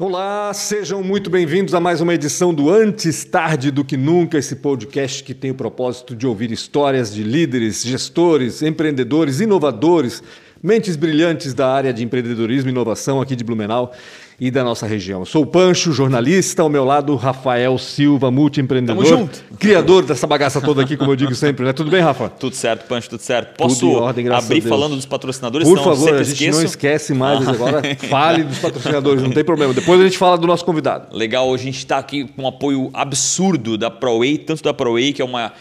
Olá, sejam muito bem-vindos a mais uma edição do Antes Tarde do que Nunca, esse podcast que tem o propósito de ouvir histórias de líderes, gestores, empreendedores, inovadores, mentes brilhantes da área de empreendedorismo e inovação aqui de Blumenau e da nossa região. Eu sou o Pancho, jornalista, ao meu lado Rafael Silva, multiempreendedor, Tamo junto. criador dessa bagaça toda aqui, como eu digo sempre, né? Tudo bem, Rafa? Tudo certo, Pancho, tudo certo. Posso Tudo em ordem, abrir falando dos patrocinadores? Por favor, a gente esqueço. não esquece mais agora. Fale dos patrocinadores, não tem problema. Depois a gente fala do nosso convidado. Legal, a gente está aqui com um apoio absurdo da ProWay, tanto da ProWay, que é uma,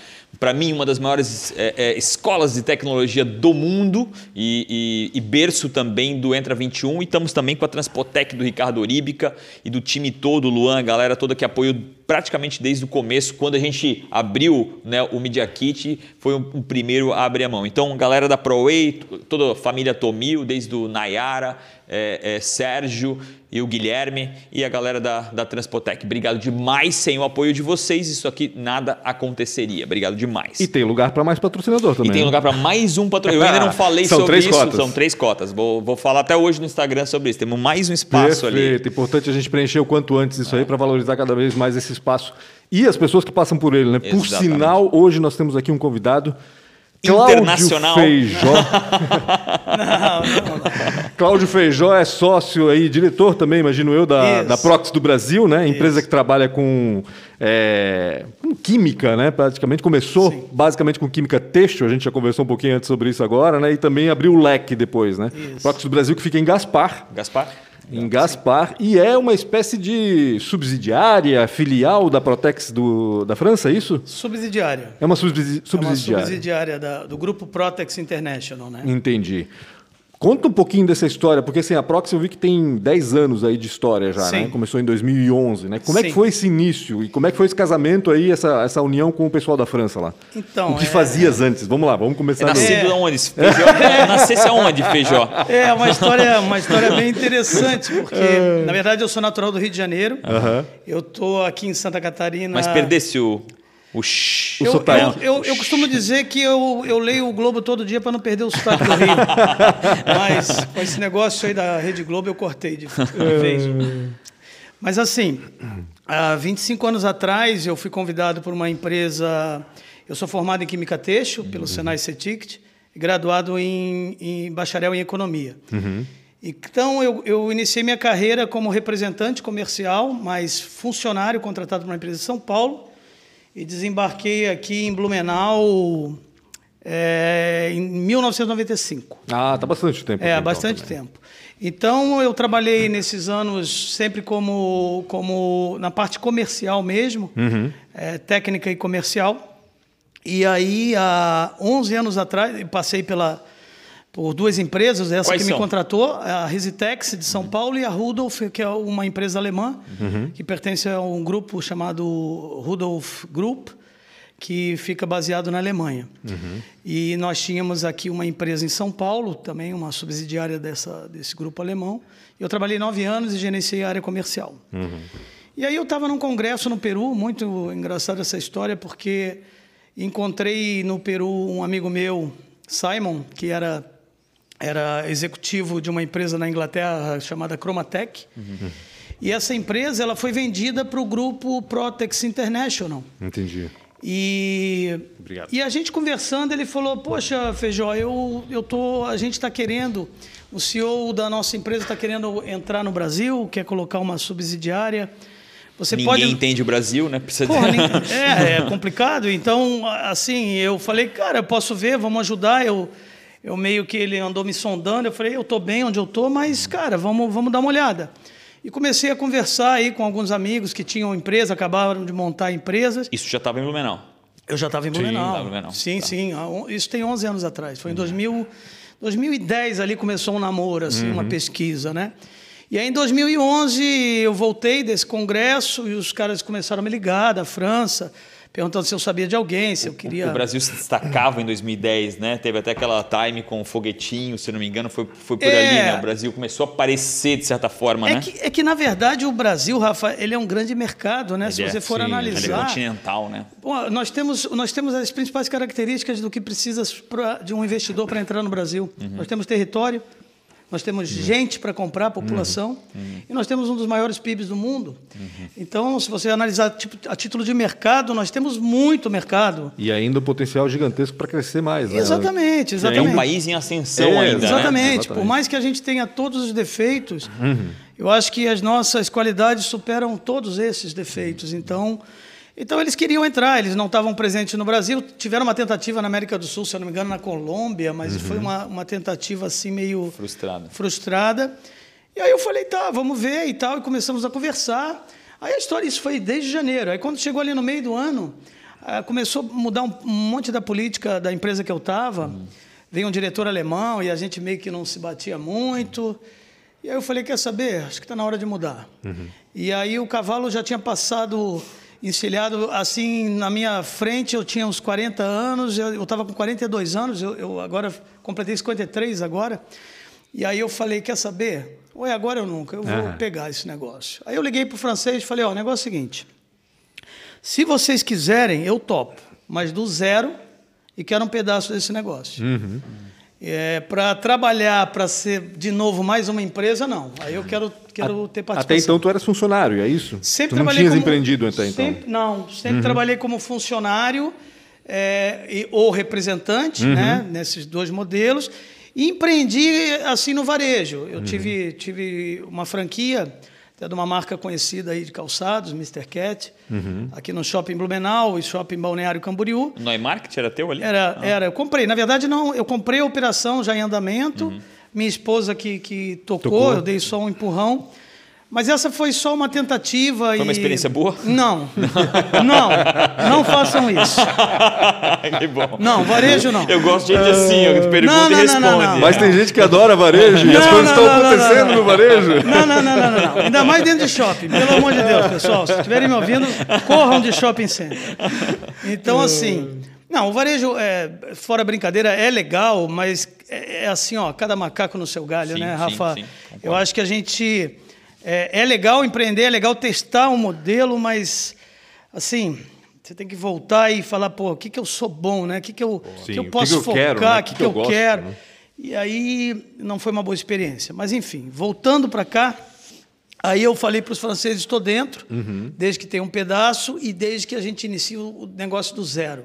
para mim, uma das maiores é, é, escolas de tecnologia do mundo e, e- e berço também do Entra 21. E estamos também com a Transpotec do Ricardo Oríbica e do time todo, Luan, a galera toda que apoiou praticamente desde o começo, quando a gente abriu né, o Media Kit, foi o, o primeiro a abrir a mão. Então, galera da ProWay, toda a família Tomil, desde o Nayara, é, é, Sérgio e o Guilherme e a galera da, da Transpotec. Obrigado demais. Sem o apoio de vocês, isso aqui nada aconteceria. Obrigado demais. E tem lugar para mais patrocinador também. E tem né? lugar para mais um patrocinador. Eu ainda não falei São sobre três isso. cotas. São três cotas. Vou, vou falar até hoje no Instagram sobre isso. Temos mais um espaço ali. Perfeito. Importante a gente preencher o quanto antes isso aí para valorizar cada vez mais esse espaço e as pessoas que passam por ele, né? Por sinal, hoje nós temos aqui um convidado. Internacional. Cláudio Feijó. Cláudio Feijó é sócio aí, diretor também, imagino eu, da, Isso. da Prox do Brasil, né? Empresa que trabalha com, é, com química, né? Praticamente começou basicamente com química têxtil, a gente já conversou um pouquinho antes sobre isso agora, né? E também abriu o leque depois, né? Isso. Prox do Brasil que fica em Gaspar, Gaspar? Em Gaspar, e é uma espécie de subsidiária, filial da Protex do, da França, é isso? Subsidiária. É uma subsidi- É uma subsidiária. subsidiária da- do grupo Protex International, né? Entendi. Conta um pouquinho dessa história, porque assim, a Prox eu vi que tem 10 anos aí de história já, Sim. né? Começou em 2011, né? Como é que Sim. foi esse início? E como é que foi esse casamento aí, essa, essa união com o pessoal da França lá? Então, o que é- fazias antes? Vamos lá, vamos É começar. do- nascido aonde? Feijó? É, Nascesse aonde, Feijó? É uma história, uma história bem interessante, porque, na verdade, eu sou natural do Rio de Janeiro. Aham. Eu tô aqui em Santa Catarina. Mas perdesse o... O Eu, sotaque. eu, eu, eu costumo dizer que eu, eu leio o Globo todo dia para não perder o sotaque do Rio. Mas com esse negócio aí da Rede Globo eu cortei de, de vez. Mas assim, há 25 anos atrás eu fui convidado por uma empresa. Eu sou formado em Química Têxtil pelo Senai CETICT e graduado em, em bacharel em Economia. Então eu, eu iniciei minha carreira como representante comercial, mas funcionário contratado por uma empresa de São Paulo e desembarquei aqui em Blumenau é, em 1995. Ah, tá bastante tempo. É, então, bastante também. tempo. Então, eu trabalhei nesses anos sempre como, como na parte comercial mesmo, Uhum. é, técnica e comercial. E aí, há 11 anos atrás, passei pela, por duas empresas, essa Quais que me são? contratou, a Risitex de São Paulo e a Rudolf, que é uma empresa alemã, Uhum. que pertence a um grupo chamado Rudolf Group, que fica baseado na Alemanha. E nós tínhamos aqui uma empresa em São Paulo, também uma subsidiária dessa, desse grupo alemão. Eu trabalhei nove anos e gerenciei a área comercial. E aí eu estava num congresso no Peru, muito engraçada essa história, porque encontrei no Peru um amigo meu, Simon, que era, era executivo de uma empresa na Inglaterra chamada Chromatec. E essa empresa ela foi vendida para o grupo Protex International. Entendi. E, Obrigado. e a gente conversando, ele falou: Poxa, Feijó, eu, eu tô, a gente está querendo, o CEO da nossa empresa está querendo entrar no Brasil, quer colocar uma subsidiária. Você Ninguém pode. entende o Brasil, né? Precisa Porra, é, é complicado. Então, assim, eu falei, cara, eu posso ver, vamos ajudar. Eu, eu meio que ele andou me sondando. Eu falei, eu estou bem onde eu estou, mas, cara, vamos, vamos dar uma olhada. E comecei a conversar aí com alguns amigos que tinham empresa, acabaram de montar empresas. Isso já estava em Blumenau. Eu já estava em Sim, Blumenau. em Blumenau. Sim, Tá. sim. On- Isso tem 11 anos atrás. Foi em 2000, 2010 ali começou um namoro, assim, Uhum. uma pesquisa, né? E aí em 2011 eu voltei desse congresso e os caras começaram a me ligar da França, perguntando se eu sabia de alguém, se eu queria. O Brasil se destacava em 2010, né? Teve até aquela time com o foguetinho, se não me engano, foi, foi por É. ali, né? O Brasil começou a aparecer de certa forma, É né? que, é que, na verdade, o Brasil, Rafa, ele é um grande mercado, né? Se Ele é, você for sim, Ele é analisar. continental, né? Bom, nós, temos, nós temos as principais características do que precisa pra- de um investidor para entrar no Brasil. Uhum. Nós temos território, nós temos gente para comprar, população, e nós temos um dos maiores PIBs do mundo. Então, se você analisar tipo, a título de mercado, nós temos muito mercado. E ainda o potencial gigantesco para crescer mais. Né? Exatamente, É exatamente. um país em ascensão É, ainda, né? Exatamente. Exatamente. Por mais que a gente tenha todos os defeitos, eu acho que as nossas qualidades superam todos esses defeitos. Então, então eles queriam entrar, eles não estavam presentes no Brasil. Tiveram uma tentativa na América do Sul, se eu não me engano, na Colômbia, mas foi uma, uma tentativa assim meio Frustrada. frustrada. E aí eu falei, tá, vamos ver e tal, e começamos a conversar. Aí a história, isso foi desde janeiro. Aí quando chegou ali no meio do ano, ah, começou a mudar um, um monte da política da empresa que eu estava. Veio um diretor alemão e a gente meio que não se batia muito. E aí eu falei, quer saber? Acho que está na hora de mudar. E aí o cavalo já tinha passado encilhado assim na minha frente, eu tinha uns 40 anos, eu estava com 42 anos, eu, eu agora completei 53 agora. E aí eu falei, quer saber? Ou é agora ou nunca, eu vou Aham. pegar esse negócio. Aí eu liguei para o francês e falei, ó, o negócio é o seguinte, se vocês quiserem, eu topo, mas do zero e quero um pedaço desse negócio. É, para trabalhar, para ser de novo mais uma empresa, não. Aí eu quero, quero ter participação. Até então tu eras funcionário, é isso? Sempre tu não trabalhei tinhas como, empreendido até então. sempre- não, sempre trabalhei como funcionário é, e- ou representante, né, nesses dois modelos. E empreendi assim no varejo. Eu tive, tive uma franquia até de uma marca conhecida aí de calçados, Mr. Cat, aqui no Shopping Blumenau e Shopping Balneário Camboriú. Neumarkt era teu ali? Era, era, eu comprei. Na verdade, não, eu comprei a operação já em andamento. Minha esposa que, que tocou, Tocou. eu dei só um empurrão. Mas essa foi só uma tentativa. Foi e... uma experiência boa? Não. não. Não façam isso. que bom. Não, varejo não. Eu gosto de gente assim, eu pergunto Não, e não, responde. não, não, não. Mas tem gente que adora varejo e as coisas não, estão acontecendo não, não. no varejo. Não, não, não, não, não, não. Ainda mais dentro de shopping. Pelo amor de Deus, pessoal. Se estiverem me ouvindo, corram de shopping center. Então, assim. Não, o varejo, é, fora brincadeira, é legal, mas é, é assim, ó, cada macaco no seu galho, Sim, né, sim, Rafa? sim, concordo. Eu acho que a gente. É, é legal empreender, é legal testar um modelo, mas, assim. Você tem que voltar e falar, pô, o que, que eu sou bom, né? O que, que, eu, Sim, que o eu que posso que eu quero, focar, né? o que, que eu, gosto, quero. né? E aí não foi uma boa experiência. Mas enfim, voltando para cá, aí eu falei para os franceses: estou dentro, Uhum. desde que tem um pedaço e desde que a gente inicie o negócio do zero.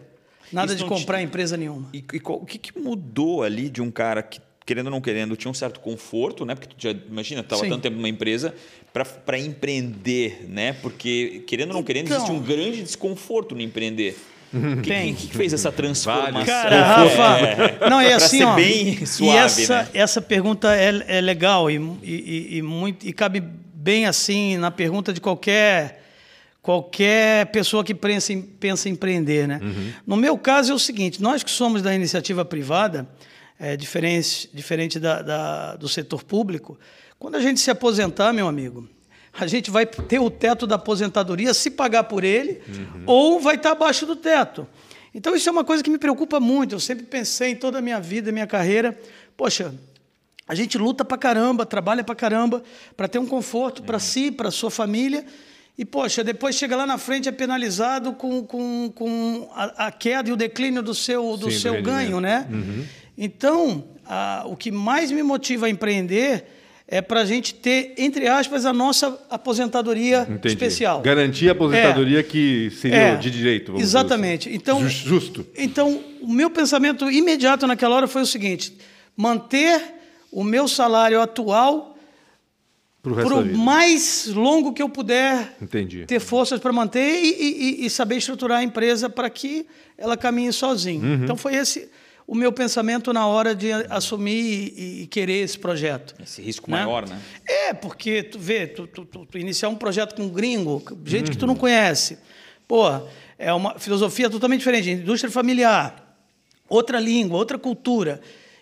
Nada Isso de comprar te- empresa nenhuma. E, e qual- o que, que mudou ali de um cara que, querendo ou não querendo, tinha um certo conforto, né? Porque tu já, imagina, estava tanto tempo numa empresa para empreender, né? Porque, querendo ou não querendo, existe Então- um grande desconforto no empreender. O que, Tem. que, que fez essa transformação? Cara, É, Rafa, não é assim, ser ó. bem e suave, essa, né? essa pergunta é, é legal e, e, e muito e cabe bem assim na pergunta de qualquer qualquer pessoa que pensa em, pensa em empreender, né? Uhum. No meu caso é o seguinte: nós que somos da iniciativa privada, é, diferente diferente da, da- do setor público, quando a gente se aposentar, meu amigo, a gente vai ter o teto da aposentadoria se pagar por ele ou vai estar abaixo do teto. Então isso é uma coisa que me preocupa muito. Eu sempre pensei em toda a minha vida, minha carreira, poxa, a gente luta pra caramba, trabalha pra caramba para ter um conforto para si, para sua família. E, poxa, depois chega lá na frente é penalizado com, com, com a, a queda e o declínio do seu, do Sim, seu ganho, né? Então, a- o que mais me motiva a empreender é para a gente ter, entre aspas, a nossa aposentadoria Entendi. especial. Garantir a aposentadoria que seria É, de direito. dizer exatamente. assim. Então- Jus- Justo. Então, o meu pensamento imediato naquela hora foi o seguinte: manter o meu salário atual por mais longo que eu puder Entendi. ter forças para manter e, e- e saber estruturar a empresa para que ela caminhe sozinha. Uhum. Então, foi esse o meu pensamento na hora de assumir e, e querer esse projeto. Esse risco né? maior, né? É, porque tu vê, tu, tu- tu- tu iniciar um projeto com um gringo, gente que tu não conhece. Pô, é uma filosofia totalmente diferente, indústria familiar, outra língua, outra cultura.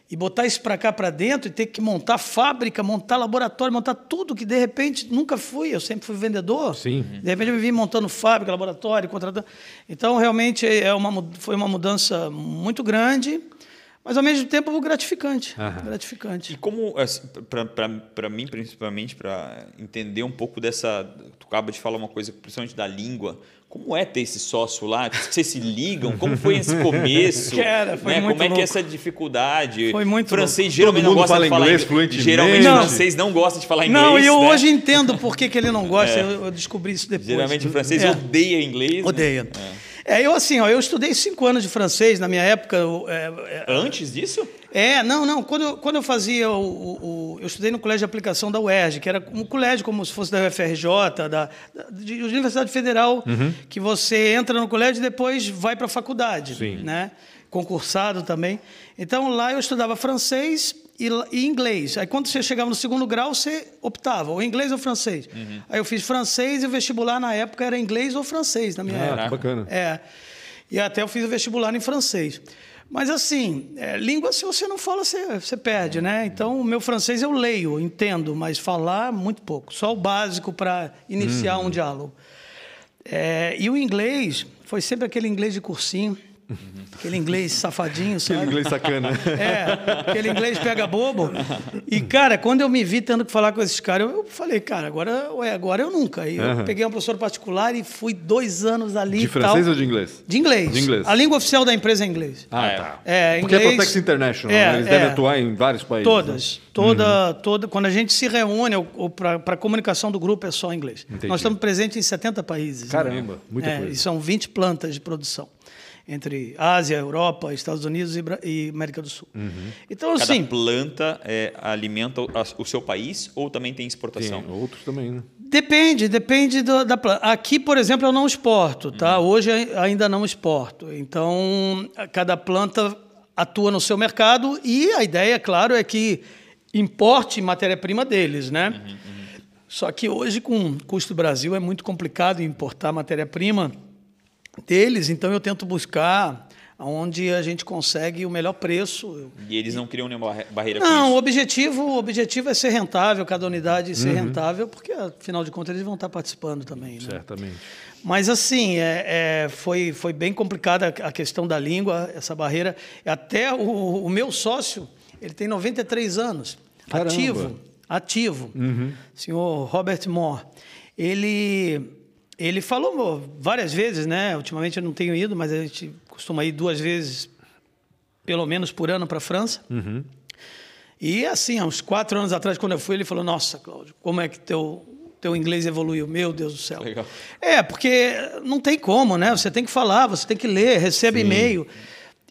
E botar isso para cá, para dentro, e ter que montar fábrica, montar laboratório, montar tudo que de repente nunca fui. Eu sempre fui vendedor. Sim. De repente eu me vi montando fábrica, laboratório, contratando. Então, realmente, é uma, foi uma mudança muito grande, mas ao mesmo tempo gratificante. Aham. Gratificante. E como, para mim, principalmente, para entender um pouco dessa. Tu acaba de falar uma coisa, principalmente da língua. Como é ter esse sócio lá? Vocês se ligam? Como foi esse começo? Cara, foi né? muito Como é que louco. é essa dificuldade? Foi muito francês louco. geralmente Todo não mundo gosta fala de falar inglês fluentemente. Geralmente Não. francês não gosta de falar inglês. Não, e eu né? hoje entendo por que, que ele não gosta. Eu, eu descobri isso depois. Geralmente o francês É. odeia inglês. né? Odeia. É, eu assim, ó, eu estudei cinco anos de francês na minha época. eu, é, é, Antes disso? É, não, não. Quando eu, quando eu fazia o, o- o- Eu estudei no colégio de aplicação da UERJ, que era um colégio como se fosse da UFRJ, da, da de Universidade Federal, que você entra no colégio e depois vai para a faculdade. Sim. Né? Concursado também. Então lá eu estudava francês e, e inglês. Aí quando você chegava no segundo grau, você optava, ou inglês ou francês. Aí eu fiz francês e o vestibular na época era inglês ou francês, na minha Ah, época. que bacana. É. E até eu fiz o vestibular em francês. Mas assim, é, língua, se você não fala, você, você perde, né? Então, o meu francês eu leio, entendo, mas falar, muito pouco. Só o básico para iniciar um diálogo. É, e o inglês foi sempre aquele inglês de cursinho, aquele inglês safadinho, sabe? Aquele inglês sacana. É, aquele inglês pega bobo. E, cara, quando eu me vi tendo que falar com esses caras, eu falei, cara, agora, ué, agora eu nunca. Aí eu Aham. peguei uma professora particular e fui dois anos ali De e francês tal. ou de inglês? De inglês. De inglês. A língua oficial da empresa é inglês. Ah, É. tá. É, Porque é Protex International, É, né? Eles é. devem atuar em vários países. né? Todas. Toda, toda, quando a gente se reúne para a comunicação do grupo é só inglês. Entendi. Nós estamos presentes em 70 países. né? Caramba, muita É, coisa. E são 20 plantas de produção. Entre Ásia, Europa, Estados Unidos e, e América do Sul. Uhum. Então, Cada assim, planta é, alimenta o, seu país ou também tem exportação? Tem outros também, né? Depende, depende do- da planta. Aqui, por exemplo, eu não exporto, tá? Hoje ai- ainda não exporto. Então, cada planta atua no seu mercado e a ideia, claro, é que importe matéria-prima deles, né? Só que hoje, com o custo do Brasil, é muito complicado importar matéria-prima deles, então eu tento buscar onde a gente consegue o melhor preço. E eles não criam nenhuma barre- barreira com Não, o isso? objetivo, o objetivo é ser rentável, cada unidade ser Uhum. rentável, porque afinal de contas eles vão estar participando também. Né? Certamente. Mas assim, é, é, foi, foi bem complicada a questão da língua, essa barreira. Até o, o meu sócio, ele tem 93 anos, Caramba. Uhum. ativo, ativo, senhor Robert Moore. Ele, ele falou várias vezes, né? Ultimamente eu não tenho ido, mas a gente costuma ir duas vezes, pelo menos por ano, para a França. Uhum. E assim, há uns quatro anos atrás, quando eu fui, ele falou: Nossa, Cláudio, como é que teu, teu inglês evoluiu? Meu Deus do céu. Legal. É, porque não tem como, né? Você tem que falar, você tem que ler, recebe e-mail.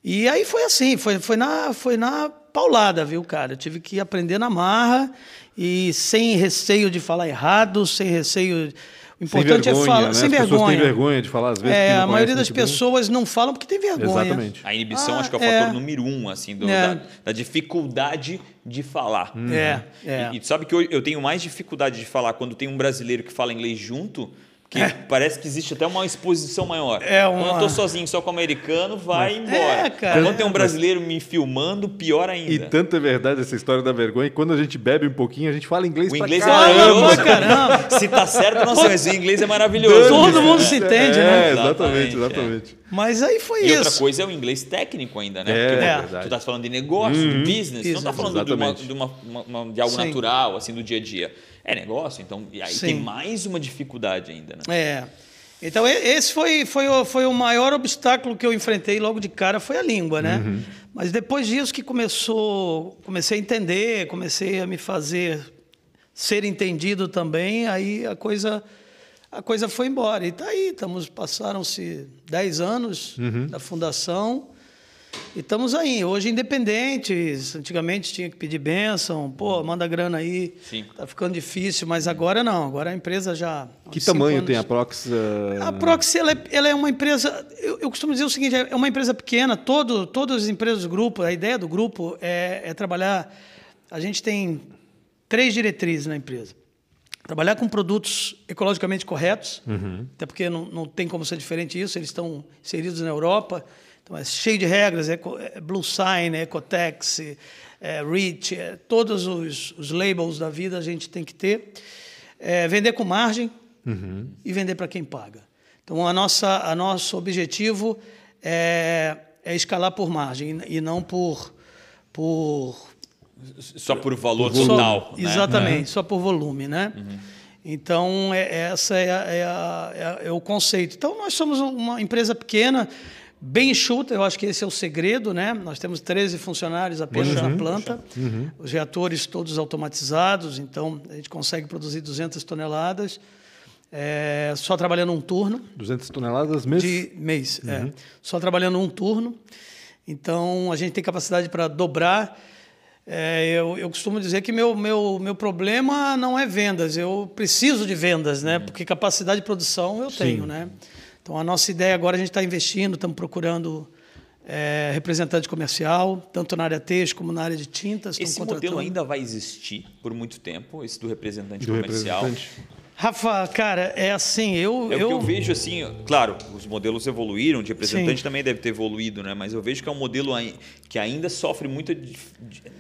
E aí foi assim, foi, foi, na, foi na paulada, viu, cara? Eu tive que aprender na marra e sem receio de falar errado, sem receio. O importante sem vergonha, é falar né? sem As pessoas vergonha. têm vergonha de falar às vezes. É, que não a maioria das muito bem. pessoas não falam porque tem vergonha. Exatamente. A inibição Ah, acho que é o é. fator número um, assim, do- É. da, da dificuldade de falar. É, é. E, e tu sabe que eu, eu tenho mais dificuldade de falar quando tem um brasileiro que fala inglês junto, que parece que existe até uma exposição maior. É uma- Quando eu tô sozinho só com o americano, vai embora. É, cara. Quando tem um brasileiro me filmando, pior ainda. E tanto é verdade essa história da vergonha, que quando a gente bebe um pouquinho, a gente fala inglês O pra inglês é maravilhoso. caramba. Se tá certo, não sei, mas o inglês é maravilhoso. Todo mundo se entende, é, né? Exatamente, Exatamente, exatamente. Mas aí foi E isso. outra coisa é o inglês técnico ainda, né? É, Porque é tu tá falando de negócio, de business, não tá falando de, uma, de, uma- uma- de algo Sim. natural, assim, do dia a dia. É negócio, então, e aí Sim. tem mais uma dificuldade ainda, né? É. Então, esse foi, foi, o, foi o maior obstáculo que eu enfrentei logo de cara, foi a língua, né? Uhum. Mas depois disso que começou, comecei a entender, comecei a me fazer ser entendido também, aí a coisa, a coisa foi embora. E tá aí, estamos, passaram-se 10 anos Uhum. da fundação e estamos aí, hoje independentes. Antigamente tinha que pedir bênção, pô, manda grana aí. Sim. Tá ficando difícil, mas agora não. Agora a empresa já. Que tamanho anos- tem a Prox? ah, A Proxy ela é, ela é uma empresa. Eu, eu costumo dizer o seguinte: é uma empresa pequena. Todo, todas as empresas do grupo, a ideia do grupo é, é trabalhar. A gente tem três diretrizes na empresa. Trabalhar com produtos ecologicamente corretos, até porque não, não tem como ser diferente disso, eles estão inseridos na Europa, então é cheio de regras, eco, é Blue Sign, Ecotex, é REACH, é, todos os, os labels da vida a gente tem que ter. É, vender com margem e vender para quem paga. Então, a nossa, a nosso objetivo é, é escalar por margem e não por, por Só por valor só- total, né? Exatamente, só por volume, né? Então, é, essa é, a, é, a, é, a, é, o conceito. Então, nós somos uma empresa pequena, bem enxuta, eu acho que esse é o segredo, né? Nós temos 13 funcionários apenas uhum. na planta, uhum. os reatores todos automatizados, então a gente consegue produzir 200 toneladas, é, só trabalhando um turno. 200 toneladas mês? De mês, é. uhum. é. Só trabalhando um turno. Então, a gente tem capacidade para dobrar. É, eu, eu, costumo dizer que meu, meu, meu problema não é vendas, eu preciso de vendas, né? Uhum. Porque capacidade de produção eu Sim. tenho, né? Então, a nossa ideia agora, a gente está investindo, estamos procurando é, representante comercial, tanto na área têxtil como na área de tintas. Esse modelo ainda vai existir por muito tempo, esse do representante do comercial? Representante. Rafa, cara, é assim, eu... É eu... o que eu vejo assim, claro, os modelos evoluíram, de representante Sim. também deve ter evoluído, né? Mas eu vejo que é um modelo que ainda sofre muita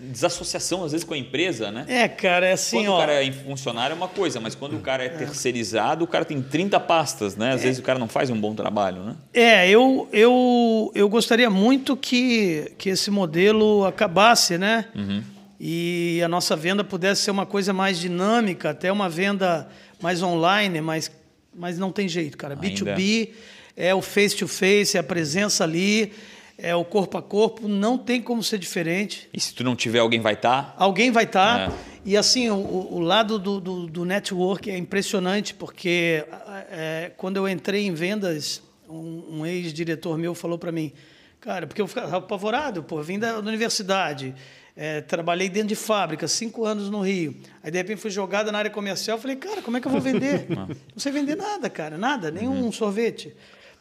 desassociação, às vezes, com a empresa, né? É, cara, é assim, quando ó... o cara é funcionário é uma coisa, mas quando o cara é, é. terceirizado, o cara tem 30 pastas, né? Às é. vezes o cara não faz um bom trabalho, né? É, eu, eu, eu gostaria muito que, que esse modelo acabasse, né? Uhum. E a nossa venda pudesse ser uma coisa mais dinâmica, até uma venda mais online, mas, mas não tem jeito, cara. Ainda. B2B é o face-to-face, é a presença ali, é o corpo a corpo, não tem como ser diferente. E se tu não tiver, alguém vai estar? Tá? Alguém vai estar. Tá. É. E assim, o, o lado do, do, do, network é impressionante, porque é, quando eu entrei em vendas, um, um ex-diretor meu falou para mim, cara, porque eu ficava apavorado, pô, vim da universidade, é, trabalhei dentro de fábrica, cinco anos no Rio. Aí, de repente, fui jogada na área comercial. Falei, cara, como é que eu vou vender? não sei vender nada, cara, nada, nenhum uhum. sorvete.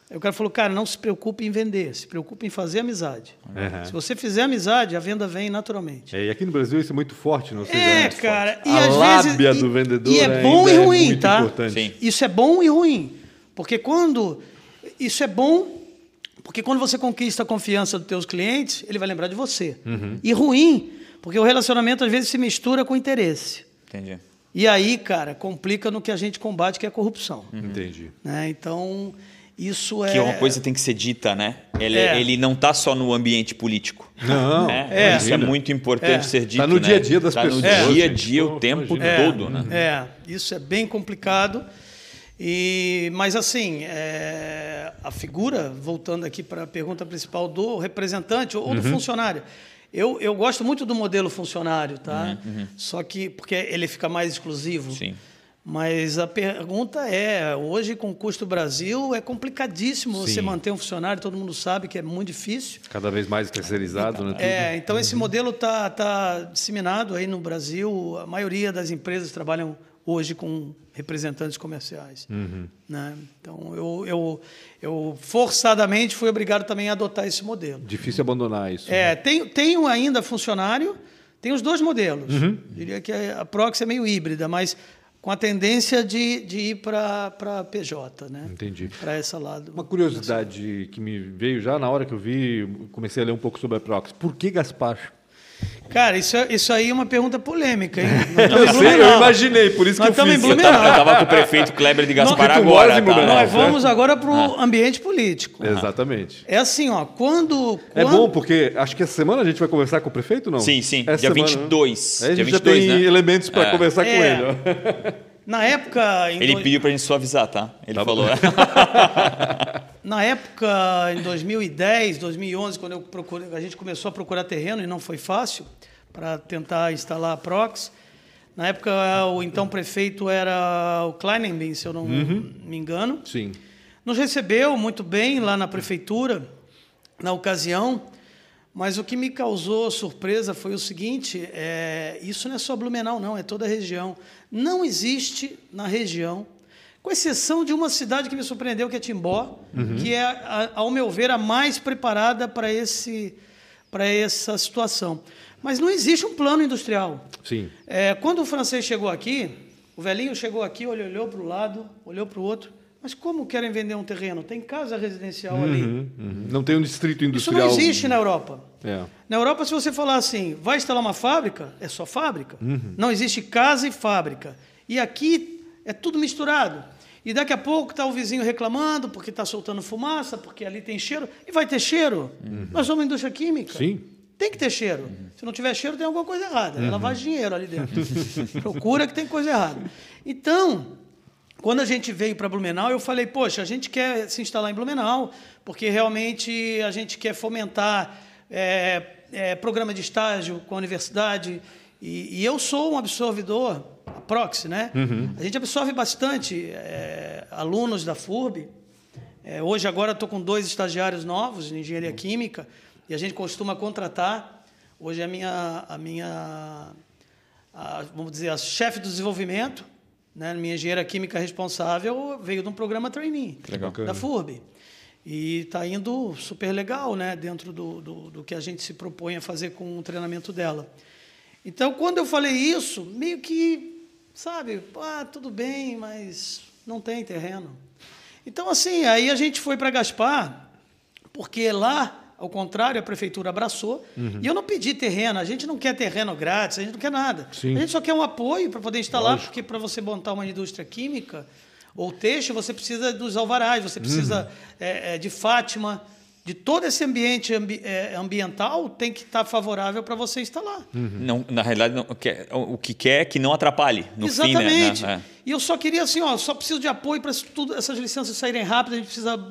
Aí o cara falou, cara, não se preocupe em vender, se preocupe em fazer amizade. Uhum. Se você fizer amizade, a venda vem naturalmente. É, e aqui no Brasil isso é muito forte, não sei. É, cara. E a lábia vezes, do vendedor e, é bom e ruim, é tá? Isso é bom e ruim. Porque quando... Isso é bom porque quando você conquista a confiança dos teus clientes, ele vai lembrar de você. Uhum. E ruim, porque o relacionamento às vezes se mistura com interesse. Entendi. E aí, cara, complica no que a gente combate, que é a corrupção. Uhum. Entendi. Né? Então, isso é. Que é uma coisa que tem que ser dita, né? Ele, é. ele não está só no ambiente político. Não. Né? É. Isso é muito importante é. ser dito. Está no né? dia a dia das tá pessoas. Está no dia a dia o tempo todo, né? É, isso é bem complicado. E, mas assim, é, a figura, voltando aqui para a pergunta principal do representante ou uhum. do funcionário, eu, eu gosto muito do modelo funcionário, tá? Uhum, uhum. Só que porque ele fica mais exclusivo. Sim. Mas a pergunta é, hoje com o custo Brasil é complicadíssimo Sim. você manter um funcionário, todo mundo sabe que é muito difícil. Cada vez mais terceirizado, então, né? É, então esse modelo está tá disseminado aí no Brasil, a maioria das empresas trabalham hoje com representantes comerciais. Uhum. Né? Então, eu, eu, eu forçadamente fui obrigado também a adotar esse modelo. Difícil abandonar isso. É, né? tenho, tenho ainda funcionário, tem os dois modelos. Uhum. Diria que a Prox é meio híbrida, mas com a tendência de, de ir para PJ, né? Entendi. Para esse lado. Uma curiosidade que me veio já na hora que eu vi, comecei a ler um pouco sobre a Prox. Por que Gaspar? Cara, isso, isso aí é uma pergunta polêmica, hein? eu, sei, eu imaginei, por isso nós que eu fiz. Eu tava, eu tava com o prefeito Kleber de Gaspar agora. Tá? Nós vamos agora para o ah. ambiente político. Exatamente. É assim, ó, quando, quando, É bom, porque acho que essa semana a gente vai conversar com o prefeito, não? Sim, sim. Essa dia semana, 22. Né? Aí a gente dia 22, já tem né? elementos para é. conversar é. com ele. Ó. Na época. Ele pediu para a gente suavizar, tá? Ele tá falou. Na época, em 2010, 2011, quando eu procurei, a gente começou a procurar terreno e não foi fácil para tentar instalar a Prox. Na época, o então prefeito era o Kleinenbin, se eu não uhum. me engano. Sim. Nos recebeu muito bem lá na prefeitura, na ocasião. Mas o que me causou surpresa foi o seguinte: é, isso não é só Blumenau, não, é toda a região. Não existe na região, com exceção de uma cidade que me surpreendeu, que é Timbó, uhum. que é, ao meu ver, a mais preparada para esse para essa situação. Mas não existe um plano industrial. Sim. É, quando o francês chegou aqui, o velhinho chegou aqui, olhou, olhou para o lado, olhou para o outro mas como querem vender um terreno? Tem casa residencial uhum, ali. Uhum. Não tem um distrito industrial. Isso não existe na Europa. É. Na Europa, se você falar assim, vai instalar uma fábrica, é só fábrica. Uhum. Não existe casa e fábrica. E aqui é tudo misturado. E daqui a pouco está o vizinho reclamando porque está soltando fumaça, porque ali tem cheiro. E vai ter cheiro. Uhum. Nós somos indústria química. Sim. Tem que ter cheiro. Se não tiver cheiro, tem alguma coisa errada. É lavagem de dinheiro ali dentro. Procura que tem coisa errada. Então, quando a gente veio para Blumenau, eu falei, poxa, a gente quer se instalar em Blumenau, porque realmente a gente quer fomentar é, é, programa de estágio com a universidade. E, e eu sou um absorvidor, a Proxy, né? A gente absorve bastante é, alunos da FURB. É, hoje, agora, estou com dois estagiários novos em engenharia química e a gente costuma contratar. Hoje, a minha, a minha a, vamos dizer, a chefe do desenvolvimento, né, minha engenheira química responsável, veio de um programa trainee Legal. da FURB. E está indo super legal né, dentro do, do, do que a gente se propõe a fazer com o treinamento dela. Então, quando eu falei isso, meio que, sabe, ah, tudo bem, mas não tem terreno. Então, assim, aí a gente foi para Gaspar, porque lá, ao contrário, a prefeitura abraçou. E eu não pedi terreno, a gente não quer terreno grátis, a gente não quer nada. Sim. A gente só quer um apoio para poder instalar, porque para você montar uma indústria química ou têxtil, você precisa dos alvarás, você precisa é, é, de Fátima, de todo esse ambiente ambi- é, ambiental tem que estar favorável para você instalar. Não, na realidade, não, quer- o que quer é que não atrapalhe. No Exatamente. Fim, né? né? E eu só queria assim, ó, só preciso de apoio para essas licenças saírem rápido, a gente precisa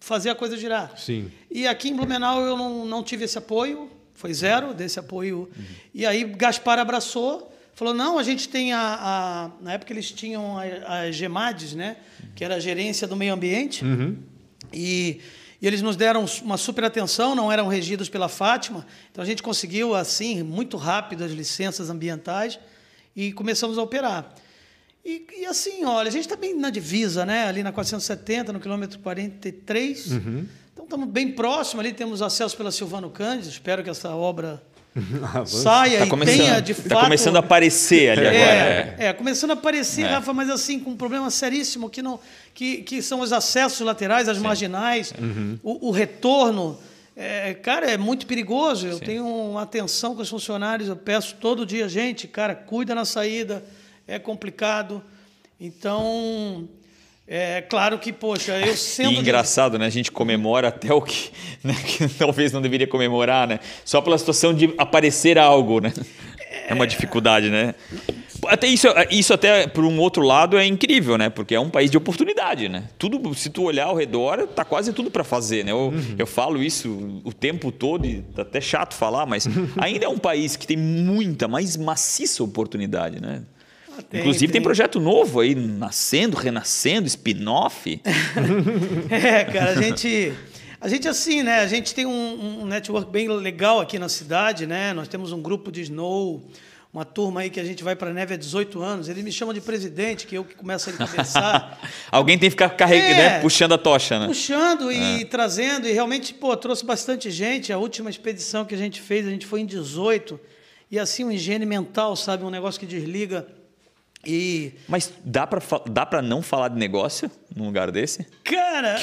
fazer a coisa girar. Sim. E aqui em Blumenau eu não, não tive esse apoio, foi zero desse apoio. E aí Gaspar abraçou, falou: não, a gente tem a. a- na época eles tinham a, a GEMADES, né? Que era a gerência do meio ambiente. E, e eles nos deram uma super atenção, não eram regidos pela Fátima. Então a gente conseguiu, assim, muito rápido as licenças ambientais e começamos a operar. E, e assim, olha, a gente está bem na divisa, né? Ali na 470, no quilômetro 43. Então estamos bem próximo ali, temos acesso pela Silvano Cândido. Espero que essa obra saia Tá e começando, tenha de tá fato. começando a aparecer ali agora. É, é, começando a aparecer, É. Rafa, mas assim, com um problema seríssimo, que, não, que, que são os acessos laterais, as marginais, o, o retorno. É, cara, é muito perigoso. Eu tenho uma atenção com os funcionários, eu peço todo dia, gente, cara, cuida na saída, é complicado. Então, é claro que, poxa, eu sendo. E de- engraçado, né? A gente comemora até o que, né, que talvez não deveria comemorar, né? Só pela situação de aparecer algo, né? É uma dificuldade, né? Até isso, isso até por um outro lado é incrível, né? Porque é um país de oportunidade, né? Tudo, se tu olhar ao redor, tá quase tudo para fazer, né? Eu, eu falo isso o tempo todo e tá até chato falar, mas ainda é um país que tem muita, mais maciça oportunidade, né? Tem, Inclusive tem tem. projeto novo aí, nascendo, renascendo, spin-off. É, cara, a gente. A gente, assim, né? A gente tem um, um network bem legal aqui na cidade, né? Nós temos um grupo de snow, uma turma aí que a gente vai para neve há 18 anos. Eles me chamam de presidente, que eu que começo a encabeçar. Alguém tem que ficar carregando, É. né? puxando a tocha, né? puxando e trazendo, e realmente, pô, trouxe bastante gente. A última expedição que a gente fez, a gente foi em 18, e assim, um higiene mental, sabe? Um negócio que desliga. E, Mas dá pra, fa- dá pra não falar de negócio num lugar desse? cara,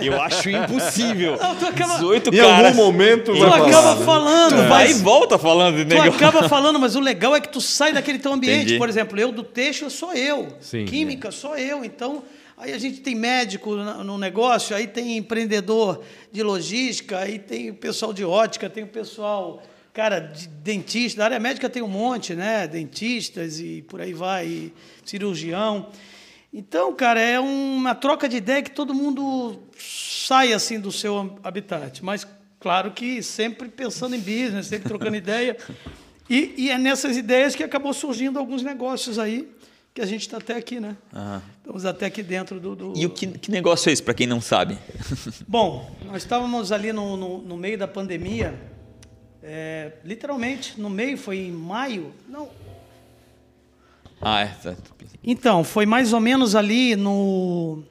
é, Eu acho impossível. Não, tu acaba- 18 Em caras. algum momento tu vai falar. acaba falando, Vai mas- e volta falando de Tu negócio. acaba falando, mas o legal é que tu sai daquele teu ambiente. Entendi. Por exemplo, eu do têxtil sou eu. Sim. Química sou eu. Então, aí a gente tem médico no negócio, aí tem empreendedor de logística, aí tem o pessoal de ótica, tem o pessoal, cara, de dentista. Da área médica tem um monte, né? Dentistas e por aí vai, e cirurgião. Então, cara, é uma troca de ideia que todo mundo sai assim do seu habitat. Mas, claro que sempre pensando em business, sempre trocando ideia. E, e é nessas ideias que acabou surgindo alguns negócios aí, que a gente está até aqui, né? Estamos até aqui dentro do. do- E o que, que negócio é esse, pra quem não sabe? Bom, nós estávamos ali no, no, no meio da pandemia, é, literalmente, no meio, foi em maio. Não, Ah, é. tá. Então, foi mais ou menos ali no.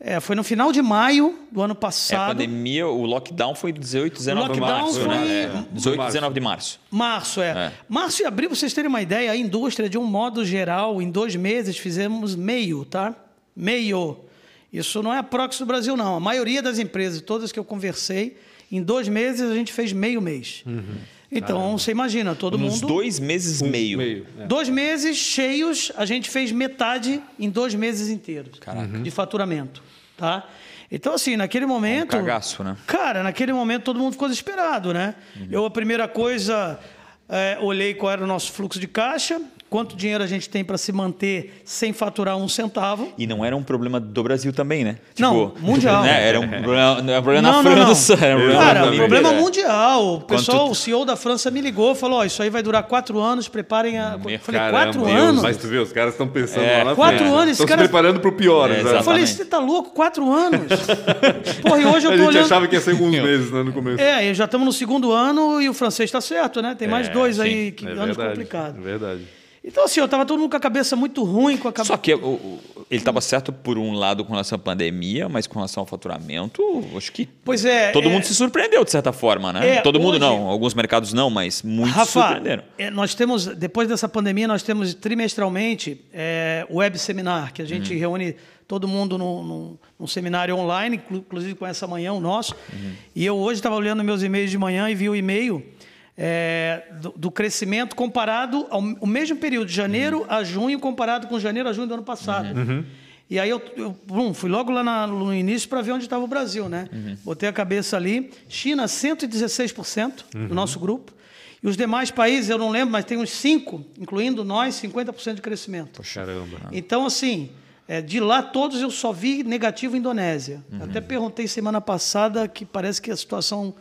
é, foi no final de maio do ano É, a passado. pandemia, o lockdown foi 18, 19 de lockdown março, foi- né? É, 18, Março. 19 de março. Março, é. É. Março e abril, pra vocês terem uma ideia, a indústria, de um modo geral, em dois meses fizemos meio, tá? Meio. Isso não é a Prox do Brasil, não. A maioria das empresas, todas que eu conversei, em dois meses a gente fez meio mês. Então, você imagina, todo Uns mundo. dois meses meio. Meio. é. Dois meses cheios, a gente fez metade em dois meses inteiros Caraca. de faturamento. tá? Então, assim, naquele momento... cagaço, né? Cara, naquele momento todo mundo ficou desesperado, né? Eu, a primeira coisa, é, olhei qual era o nosso fluxo de caixa, quanto dinheiro a gente tem para se manter sem faturar um centavo. E não era um problema do Brasil também, né? Não, mundial. né, Era um problema, não era um problema Não, na não, não. França. Era um problema Cara, o problema mundial. O pessoal, Quanto- o CEO da França me ligou, falou: ó, isso aí vai durar quatro anos, preparem a. Meu Eu falei, Caramba, quatro Deus, anos? Mas tu vê, os caras estão pensando É, lá na quatro frente. anos, esse Estão cara- se preparando pro pior, É. Eu falei, você tá louco? Quatro anos? Porra, e hoje eu A tô gente olhando. achava que ia ser alguns meses, né, no começo. É, e já estamos no segundo ano e o francês está certo, né? Tem mais É, dois sim. aí que É anos verdade, complicados. É verdade. Então, assim, eu tava todo mundo com a cabeça muito ruim, com a cabeça. Só que o- o- ele estava certo por um lado com relação à pandemia, mas com relação ao faturamento, acho que Pois é. todo é, mundo se surpreendeu de certa forma, né? É, todo mundo hoje- não, alguns mercados não, mas muitos se Rafa, surpreenderam. é, nós temos, depois dessa pandemia, nós temos trimestralmente é, web seminar, que a Uhum. gente reúne todo mundo num, num- num seminário online, inclu- inclusive com essa manhã, o nosso. Uhum. E eu hoje estava olhando meus e-mails de manhã e vi o e-mail é, do, do crescimento comparado ao o mesmo período, de janeiro Uhum. a junho, comparado com janeiro a junho do ano passado. E aí eu, eu fui logo lá na- no início para ver onde estava o Brasil, né? Botei a cabeça ali. China, 116% do nosso grupo. E os demais países, eu não lembro, mas tem uns cinco, incluindo nós, 50% de crescimento. Caramba. Então, assim, é, de lá todos eu só vi negativo Indonésia. Até perguntei semana passada que parece que a situação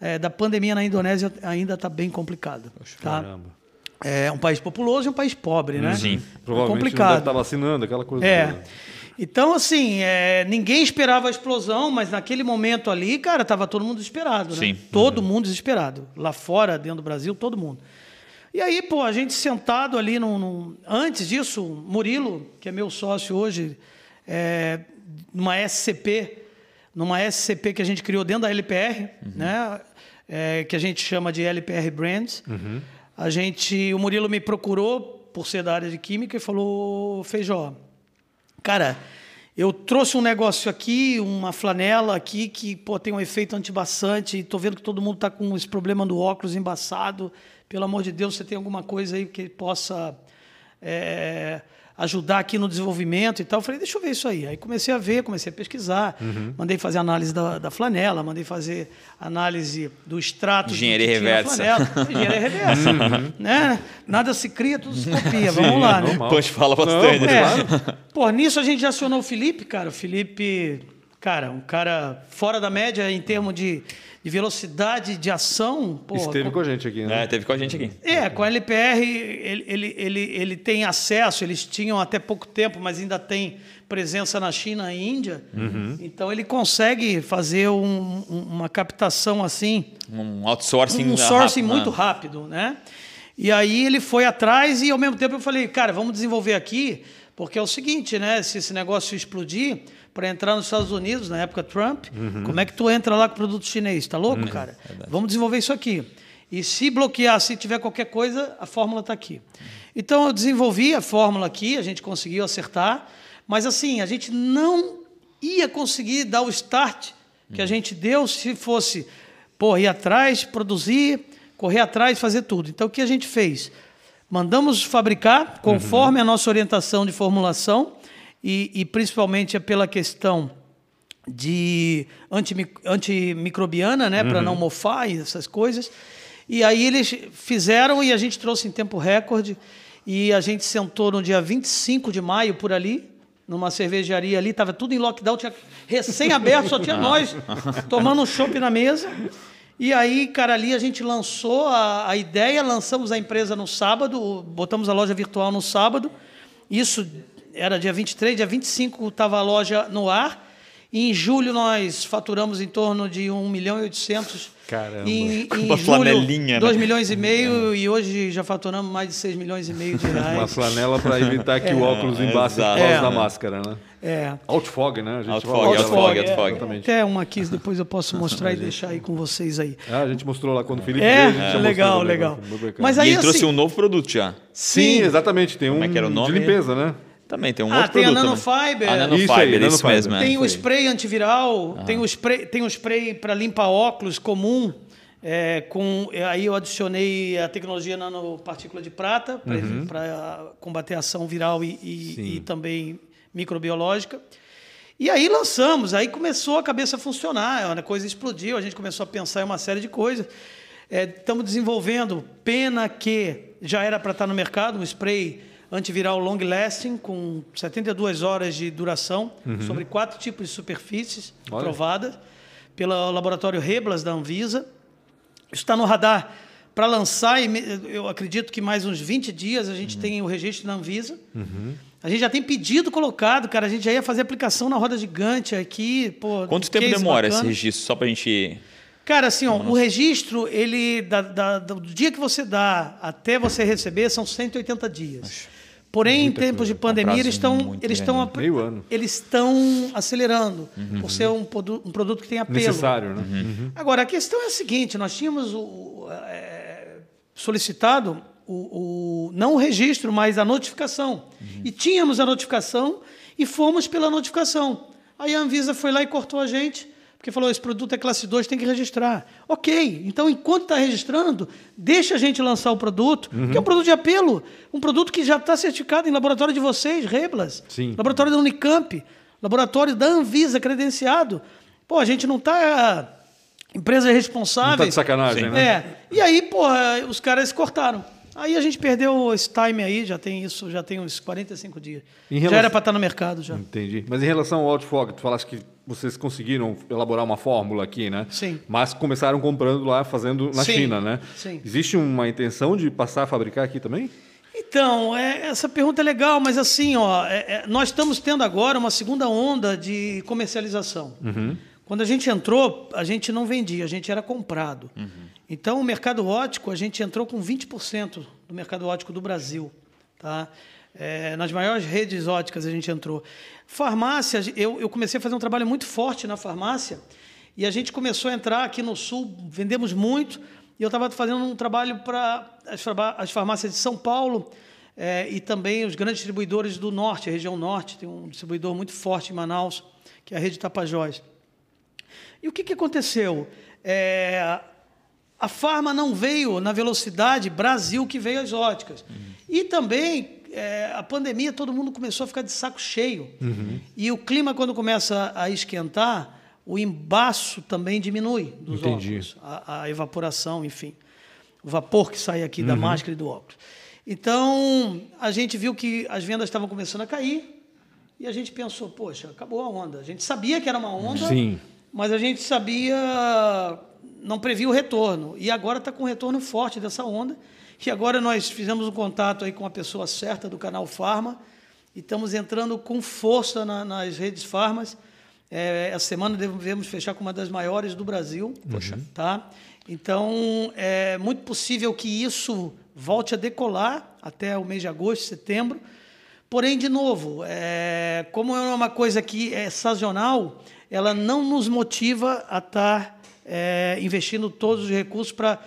é, da pandemia na Indonésia ainda está bem complicada. Tá? Caramba. É um país populoso e um país pobre, né? Sim. Provavelmente não deve complicado. estar vacinando, aquela coisa. É. toda. Então, assim, é, ninguém esperava a explosão, mas naquele momento ali, cara, estava todo mundo desesperado, né? Sim. Todo mundo desesperado. Lá fora, dentro do Brasil, todo mundo. E aí, pô, a gente sentado ali num. num- Antes disso, Murilo, que é meu sócio hoje, é, numa SCP, numa SCP que a gente criou dentro da LPR, né? É, que a gente chama de LPR Brands. A gente, o Murilo me procurou por ser da área de química e falou, Feijó, Cara, eu trouxe um negócio aqui, uma flanela aqui que pô, tem um efeito antibaçante. e Tô vendo que todo mundo tá com esse problema do óculos embaçado. Pelo amor de Deus, você tem alguma coisa aí que possa é, ajudar aqui no desenvolvimento e tal? Eu falei, deixa eu ver isso aí. Aí comecei a ver, comecei a pesquisar. Mandei fazer análise da, da flanela, mandei fazer análise do extrato Engenharia reversa. Engenharia reversa. né? Nada se cria, tudo se copia. Vamos lá, né? Punch fala bastante. né? É. Pô, nisso a gente já acionou o Felipe, cara. O Felipe, cara, um cara fora da média em termos de, de velocidade de ação. Pô, Esteve com a gente aqui, né? É, teve com a gente aqui. é, com a LPR ele, ele, ele, ele tem acesso, eles tinham até pouco tempo, mas ainda tem presença na China e Índia. Então ele consegue fazer um- um- uma captação assim Um outsourcing um sourcing rápido, né? muito rápido, né? E aí ele foi atrás e ao mesmo tempo eu falei, cara, vamos desenvolver aqui, porque é o seguinte, né? Se esse negócio explodir para entrar nos Estados Unidos na época Trump, como é que tu entra lá com produto chinês? Tá louco, cara? Vamos desenvolver isso aqui. E se bloquear, se tiver qualquer coisa, a fórmula está aqui. Então eu desenvolvi a fórmula aqui, a gente conseguiu acertar, mas assim, a gente não ia conseguir dar o start que a gente deu se fosse pô, ir atrás, produzir, correr atrás, fazer tudo. Então, o que a gente fez? Mandamos fabricar conforme a nossa orientação de formulação e, e principalmente é pela questão de antimi- antimicrobiana, né, para não mofar e essas coisas. E aí eles fizeram e a gente trouxe em tempo recorde e a gente sentou no dia 25 de maio por ali, numa cervejaria ali, estava tudo em lockdown, tinha recém-aberto, só tinha nós tomando um chopp na mesa. E aí, cara, ali a gente lançou a, a ideia, lançamos a empresa no sábado, botamos a loja virtual no sábado. Isso era dia 23, dia 25 estava a loja no ar. E em julho nós faturamos em torno de 1 milhão e 800. Caramba. E, Com em uma julho, flanelinha, né? 2 milhões e meio e hoje já faturamos mais de 6 milhões e meio de Uma reais. flanela para evitar que o óculos exato. causa É. da máscara, né? É. Outfog, né? A gente Outfog, outfog, outfog. Exatamente. Até uma aqui, depois eu posso mostrar e deixar aí com vocês aí. Ah, a gente mostrou lá quando o Felipe É, veio, a gente legal, legal. Mas E aí, trouxe assim, um novo produto já. Sim, exatamente. Tem um é que era o nome? de limpeza, né? Também tem um Ah, outro tem a produto. Nanofiber. também. A Isso aí, Nanofiber, isso, Nanofiber. mesmo. é. Tem o spray antiviral, tem o spray, tem o spray para limpar óculos comum. é, com, aí eu adicionei a tecnologia nanopartícula de prata para combater a ação viral e, e- e também microbiológica. E aí lançamos, aí começou a cabeça a funcionar, a coisa explodiu, a gente começou a pensar em uma série de coisas. É, estamos desenvolvendo pena que já era para estar no mercado, um spray antiviral long lasting com 72 horas de duração sobre quatro tipos de superfícies Olha. provadas pelo laboratório Reblas da Anvisa. Isso está no radar para lançar, e eu acredito que mais uns 20 dias a gente tem o registro da Anvisa. A gente já tem pedido colocado, cara. A gente já ia fazer aplicação na roda gigante aqui. Pô, Quanto tempo demora esse bacana. registro? Só pra gente. Cara, assim, ó, o registro, ele da- da- do dia que você dá até você receber são 180 dias. Porém, em tempos de pandemia, eles estão eles estão Meio ano. eles estão acelerando por ser um, produ- um produto que tem apelo. Necessário, né? Uhum. Agora, a questão é a seguinte: nós tínhamos o, é, solicitado o, o- não o registro, mas a notificação. E tínhamos a notificação e fomos pela notificação. Aí a Anvisa foi lá e cortou a gente, porque falou: esse produto é classe 2, tem que registrar. Ok, então enquanto está registrando, deixa a gente lançar o produto, que é um produto de apelo, um produto que já está certificado em laboratório de vocês, Reblas, Sim. laboratório da Unicamp, laboratório da Anvisa credenciado. Pô, a gente não está. Empresas responsáveis. Não tá de sacanagem, Sim. né? É. E aí, porra, os caras cortaram. Aí a gente perdeu esse time aí, já tem isso, já tem uns 45 dias. Em Já relação- era para estar no mercado já. Entendi. Mas em relação ao Outfog, tu falaste que vocês conseguiram elaborar uma fórmula aqui, né? Sim. Mas começaram comprando lá, fazendo na Sim, China, né? sim. Existe uma intenção de passar a fabricar aqui também? Então, é, essa pergunta é legal, mas assim, ó, é- é, nós estamos tendo agora uma segunda onda de comercialização. Quando a gente entrou, a gente não vendia, a gente era comprado. Então, o mercado ótico, a gente entrou com 20% do mercado ótico do Brasil. Tá? É, nas maiores redes óticas a gente entrou. Farmácia, eu, eu comecei a fazer um trabalho muito forte na farmácia e a gente começou a entrar aqui no Sul, vendemos muito, e eu estava fazendo um trabalho para as, farmá- as farmácias de São Paulo eh, e também os grandes distribuidores do Norte, a região Norte. Tem um distribuidor muito forte em Manaus, que é a rede Tapajós. E o que, que aconteceu? É, a farma não veio na velocidade Brasil que veio as óticas. E também é, a pandemia, todo mundo começou a ficar de saco cheio. E o clima, quando começa a esquentar, o embaço também diminui dos Entendi. óculos. A, a evaporação, enfim. O vapor que sai aqui da máscara e do óculos. Então, a gente viu que as vendas estavam começando a cair. E a gente pensou, poxa, acabou a onda. A gente sabia que era uma onda, Sim. mas a gente sabia, não previa o retorno. E agora está com um retorno forte dessa onda. E agora nós fizemos um contato aí com a pessoa certa do canal Farma e estamos entrando com força na- nas redes farmas. É, essa semana devemos fechar com uma das maiores do Brasil. Poxa. Tá? Então, é muito possível que isso volte a decolar até o mês de agosto, setembro. Porém, de novo, é, como é uma coisa que é sazonal, ela não nos motiva a estar é, investindo todos os recursos para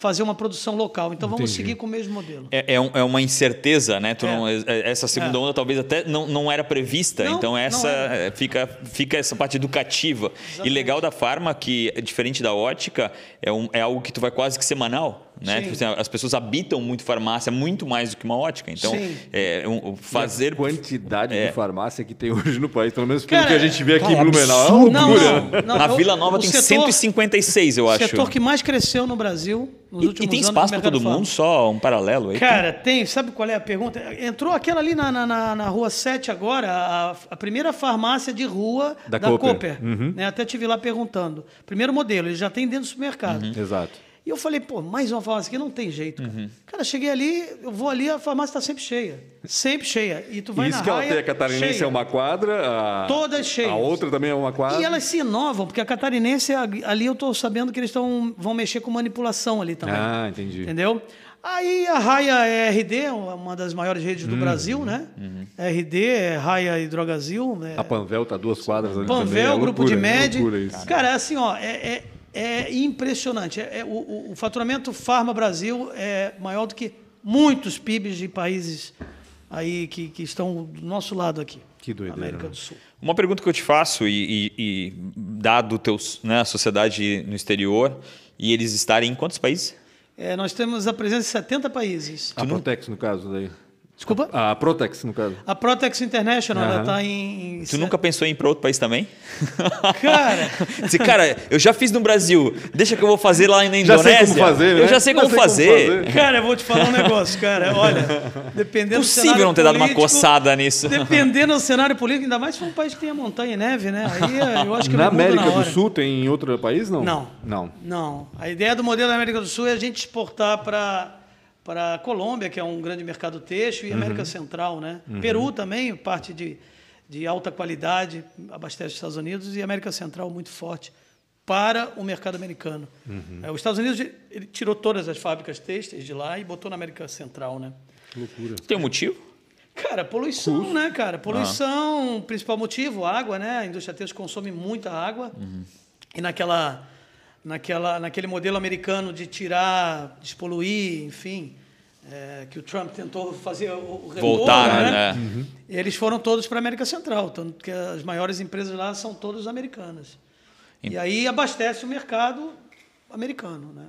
fazer uma produção local. Então, vamos Entendi. seguir com o mesmo modelo. É, é um- é uma incerteza, né? Tu É. não- é- essa segunda É. onda talvez até não, não era prevista. Não, então essa fica, fica essa parte educativa. E Exatamente. legal da farma que, diferente da ótica, é, um- é algo que tu vai quase que semanal. Né? Tipo assim, as pessoas habitam muito farmácia, muito mais do que uma ótica. Então, é, um- fazer. A quantidade É. de farmácia que tem hoje no país, pelo menos pelo Cara, que a gente vê aqui em Blumenau. É uma loucura. não, Vila Nova o tem setor- 156, eu O acho. setor que mais cresceu no Brasil nos E, últimos e tem anos espaço para todo mundo, só um paralelo aí. Cara, tem. Sabe qual é a pergunta? Entrou aquela ali na, na, na, na rua 7 agora, a, a primeira farmácia de rua Da da, Cooper. Cooper. Uhum. né? Até tive lá perguntando. Primeiro modelo, ele já tem dentro do supermercado. Exato. E eu falei, pô, mais uma farmácia aqui não tem jeito. Cara, Uhum. cara cheguei ali, eu vou ali, a farmácia está sempre cheia. Sempre cheia. E tu vai Isso na que ela raia, tem, a catarinense cheia. é uma quadra. A, Todas cheias. A outra também é uma quadra. E elas se inovam, porque a catarinense, ali eu estou sabendo que eles tão, vão mexer com manipulação ali também. Ah, entendi. Entendeu? Aí a Raia é RD, uma das maiores redes Uhum. do Brasil, né? RD, é Raia Hidrogazil. né? A Panvel tá duas quadras ali também. Panvel, é grupo loucura, de é média. loucura. Cara, assim, ó, é, é, impressionante. É, é- o- o, faturamento Farma Brasil é maior do que muitos PIBs de países aí que, que estão do nosso lado aqui. Que doideira, América né? do Sul. Uma pergunta que eu te faço, e, e- e dado teus, né, a sociedade no exterior, e eles estarem em quantos países? É, nós temos a presença em 70 países. A Protex, no caso, daí. Desculpa? A Protex, no caso. A Protex International, ela Aham. está em. Tu nunca pensou em ir para outro país também? Cara, cara, eu já fiz no Brasil, deixa que eu vou fazer lá na Já sei Indonésia. como fazer, né? Eu já sei Já como sei como fazer. fazer. cara, eu vou te falar um negócio, cara. Olha, dependendo do Possível cenário não ter dado uma político, coçada nisso. Dependendo do cenário político, ainda mais se for um país que tenha montanha e neve, né? Aí eh, eu acho que Na América na do. Sul tem em outro país, não? Não. Não. Não. A ideia do modelo da América do Sul é a gente exportar para para a Colômbia, que é um grande mercado têxtil, e América Central, né? Peru também, parte de, de alta qualidade, abastece os Estados Unidos, e América Central muito forte para o mercado americano. É, os Estados Unidos ele tirou todas as fábricas têxteis de lá e botou na América Central, né? Tem um motivo? Cara, poluição, né, cara? Poluição, principal motivo, água, né? A indústria têxtil consome muita água. E naquela, naquela, naquele modelo americano de tirar, despoluir, enfim, é, que o Trump tentou fazer o, o retorno, Voltar, né? né? Eles foram todos para a América Central, tanto que as maiores empresas lá são todas americanas. E aí abastece o mercado americano, né?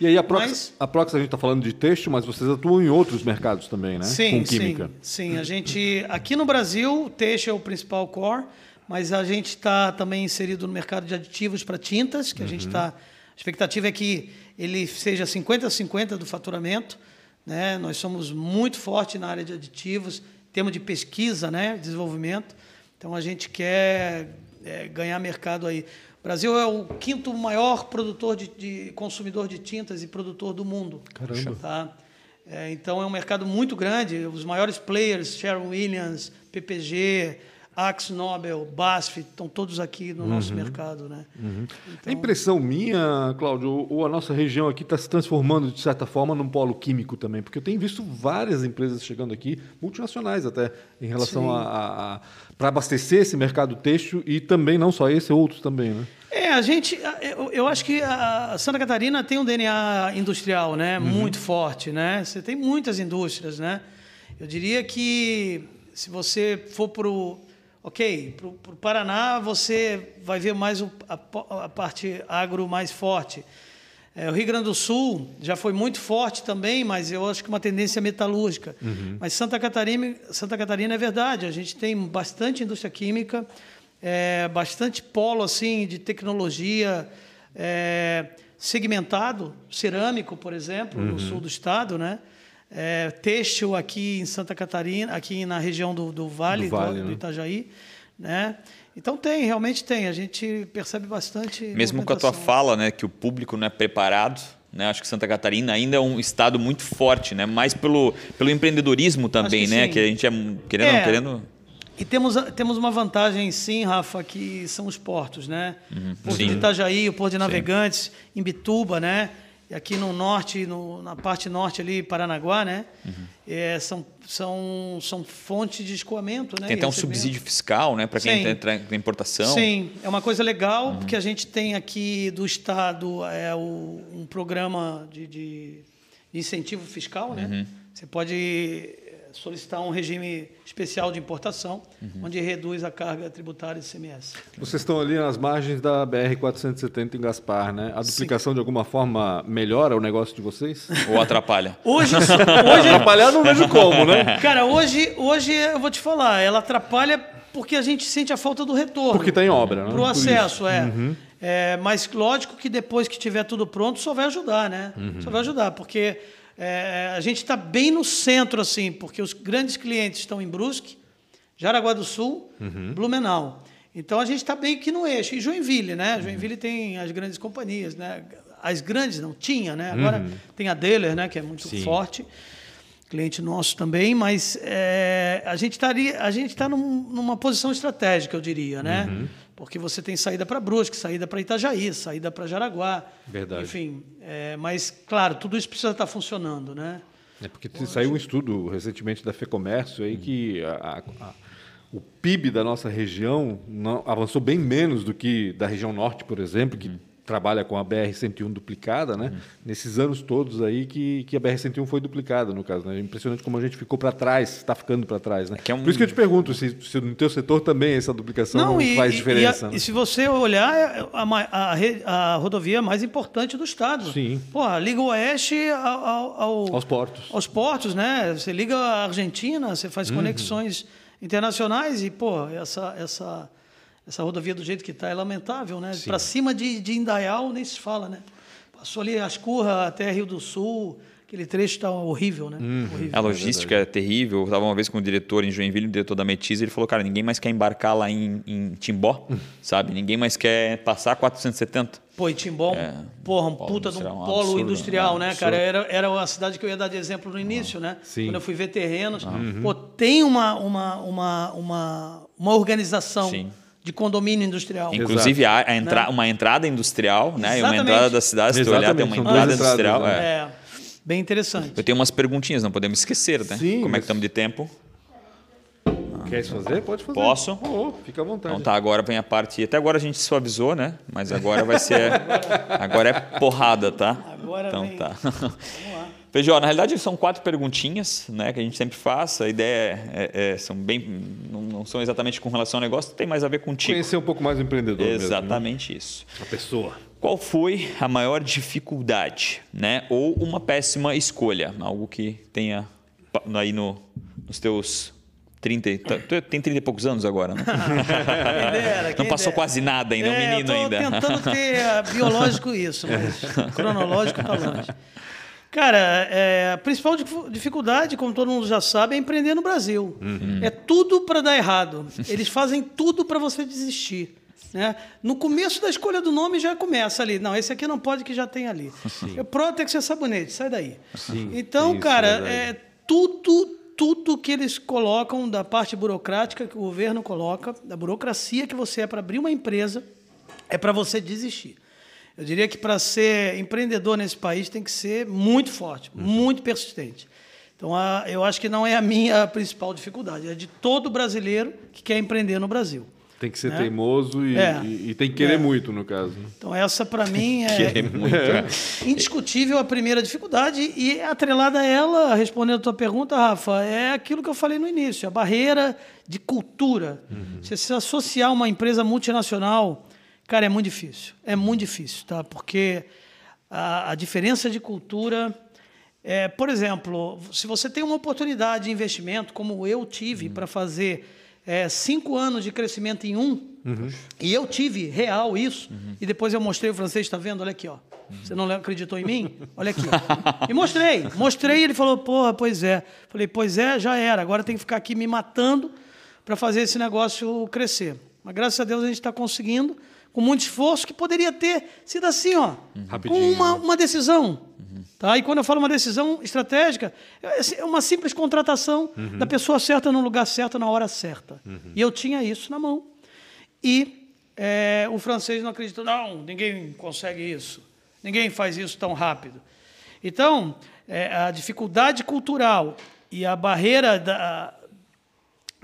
E aí a Prox, Mas- a Prox a gente está falando de têxtil, mas vocês atuam em outros mercados também, né? Sim, Com química. sim, sim. A gente aqui no Brasil, o teixe é o principal core, mas a gente está também inserido no mercado de aditivos para tintas, que a gente está. A expectativa é que ele seja 50-50 do faturamento. Né? Nós somos muito fortes na área de aditivos, temos de pesquisa, né? desenvolvimento. Então a gente quer é, ganhar mercado aí. O Brasil é o quinto maior produtor de, de consumidor de tintas e produtor do mundo. Caramba. Tá? É, então é um mercado muito grande. Os maiores players, Sherwin Williams, PPG, Axe Nobel, BASF, estão todos aqui no nosso mercado. Né? É impressão minha, Cláudio, ou a nossa região aqui está se transformando, de certa forma, num polo químico também? Porque eu tenho visto várias empresas chegando aqui, multinacionais até, em relação Sim. a, a, a para abastecer esse mercado têxtil e também, não só esse, outros também, né? É, a gente, a- eu, eu acho que a Santa Catarina tem um DNA industrial, né, muito forte, né. Você tem muitas indústrias, né. Eu diria que se você for para o, ok, para o Paraná, você vai ver mais o, a, a parte agro mais forte. É, o Rio Grande do Sul já foi muito forte também, mas eu acho que uma tendência metalúrgica. Mas Santa Catarina, Santa Catarina é verdade, a gente tem bastante indústria química, é, bastante polo assim de tecnologia é, segmentado, cerâmico, por exemplo, no sul do estado, né? É, têxtil aqui em Santa Catarina, aqui na região do, do Vale, Do do, Vale, do né? Itajaí, né? Então tem, realmente tem. A gente percebe bastante. Mesmo com a tua fala, né, que o público não é preparado, né? Acho que Santa Catarina ainda é um estado muito forte, né? Mais pelo, pelo empreendedorismo também, que né? sim. Que a gente é querendo, É. não querendo. E temos, temos uma vantagem, sim, Rafa, que são os portos, né? O Porto Uhum. Sim. de Itajaí, o Porto de Navegantes, em Bituba, né? E aqui no norte, no- na parte norte ali, Paranaguá, né? Uhum. É, são, são, são fontes de escoamento, né? Tem até um subsídio fiscal, né? Para quem Sim. entra na importação. Sim, é uma coisa legal, Uhum. porque a gente tem aqui do Estado é, o- um programa de, de- de incentivo fiscal, né? Uhum. Você pode solicitar um regime especial de importação, Uhum. onde reduz a carga tributária de CMS. Vocês estão ali nas margens da BR-470 em Gaspar, né? A duplicação, de alguma forma, melhora o negócio de vocês? Ou atrapalha. Hoje, hoje Atrapalhar não vejo como, né? cara, hoje, hoje eu vou te falar, ela atrapalha porque a gente sente a falta do retorno. Porque está em obra, né? Para o acesso, é. É, Mas lógico que depois que tiver tudo pronto, só vai ajudar, né? Só vai ajudar, porque é, a gente está bem no centro, assim, porque os grandes clientes estão em Brusque, Jaraguá do Sul, Blumenau. Então a gente está bem aqui no eixo. E Joinville, né? Joinville tem as grandes companhias, né? As grandes não tinha, né? Agora tem a Deller, né? Que é muito forte cliente nosso também, mas é, a gente estaria, a gente está num- numa posição estratégica, eu diria, né? Porque você tem saída para Brusque, saída para Itajaí, saída para Jaraguá, Verdade. enfim. é, mas claro, tudo isso precisa estar funcionando, né? É porque saiu um estudo recentemente da FEComércio aí que a- a- a- o PIB da nossa região não- avançou bem menos do que da região norte, por exemplo, que trabalha com a BR-101 duplicada, né? Uhum. Nesses anos todos aí que, que a BR-101 foi duplicada, no caso. Né? É impressionante como a gente ficou para trás, está ficando para trás, né? que é um- Por isso que eu te pergunto se, se no teu setor também essa duplicação não, e, faz diferença. E, a- né? e se você olhar, é a, ma- a re- a rodovia mais importante do estado. Sim. Pô, liga o oeste ao, ao- ao- Aos portos. aos portos, né? Você liga a Argentina, você Uhum. faz conexões internacionais e, pô, essa, essa, essa rodovia do jeito que está é lamentável, né? Para cima de, de Indaial nem se fala, né? Passou ali Ascurra até Rio do Sul, aquele trecho está horrível, né? Uhum. Horrível. A logística é terrível. Eu estava uma vez com o diretor em Joinville, o diretor da Metiz, ele falou, cara, ninguém mais quer embarcar lá em, em Timbó, sabe? Ninguém mais quer passar 470. Pô, e Timbó, porra, um polo puta de um industrial, um polo absurdo, industrial, né? né, cara? Era, era uma cidade que eu ia dar de exemplo no início, né? Sim. Quando eu fui ver terrenos. Pô, tem uma, uma, uma, uma, uma organização Sim. De condomínio industrial. Inclusive, há a entra uma entrada industrial, né? E uma Exatamente. entrada da cidade, se tu olhar, tem uma Exatamente, entrada industrial. né? é. É, bem interessante. Eu tenho umas perguntinhas, não podemos esquecer, né? Sim, Como é que estamos de tempo? Quer fazer? Pode fazer. Posso? Oh, fica à vontade. Então tá, agora vem a parte. Até agora a gente suavizou, né? Mas agora vai ser. agora é porrada, tá? Agora então vem. tá. Feijó, na realidade são quatro perguntinhas, né? Que a gente sempre faz. A ideia é, é- são bem. Não, não são exatamente com relação ao negócio, tem mais a ver contigo. Conhecer um pouco mais o empreendedor mesmo, né? Exatamente isso. A pessoa. Qual foi a maior dificuldade, né? Ou uma péssima escolha? Algo que tenha aí no, nos teus 30. e- Tu tem 30 e poucos anos agora, né? Quem dera, Não quem passou dera. quase nada ainda, é um É, menino eu tô ainda. tentando ter ah, biológico isso, mas cronológico tá longe. Cara, é, a principal dificuldade, como todo mundo já sabe, é empreender no Brasil. É tudo para dar errado. Eles fazem tudo para você desistir. Né? No começo da escolha do nome já começa ali. Não, esse aqui não pode que já tem ali. É Protex é sabonete, sai daí. então, isso, cara, verdade. é tudo, tudo que eles colocam da parte burocrática que o governo coloca, da burocracia que você é para abrir uma empresa, é para você desistir. Eu diria que para ser empreendedor nesse país tem que ser muito forte, muito persistente. Então, a- eu acho que não é a minha principal dificuldade, é de todo brasileiro que quer empreender no Brasil. Tem que ser Né? teimoso e, É. e- e tem que querer É. muito, no caso. né? Então, essa para mim é muito, é. indiscutível a primeira dificuldade e atrelada a ela, respondendo a tua pergunta, Rafa, é aquilo que eu falei no início, a barreira de cultura. Você se associar a uma empresa multinacional, cara, é muito difícil. É muito difícil, tá? Porque a, a diferença de cultura é, por exemplo, se você tem uma oportunidade de investimento, como eu tive para fazer é, cinco anos de crescimento em um, e eu tive real isso, e depois eu mostrei o francês, está vendo? Olha aqui, ó. Você não acreditou em mim? Olha aqui. E mostrei, mostrei, e ele falou, porra, pois é. Falei, pois é, já era, agora tem que ficar aqui me matando para fazer esse negócio crescer. Mas graças a Deus a gente está conseguindo, com muito esforço, que poderia ter sido assim, ó, com Rapidinho, uma, né? uma decisão. Tá? E quando eu falo uma decisão estratégica, é é uma simples contratação da pessoa certa no lugar certo, na hora certa. E eu tinha isso na mão. E é, o francês não acreditou, não, ninguém consegue isso, ninguém faz isso tão rápido. Então, é, a dificuldade cultural e a barreira da,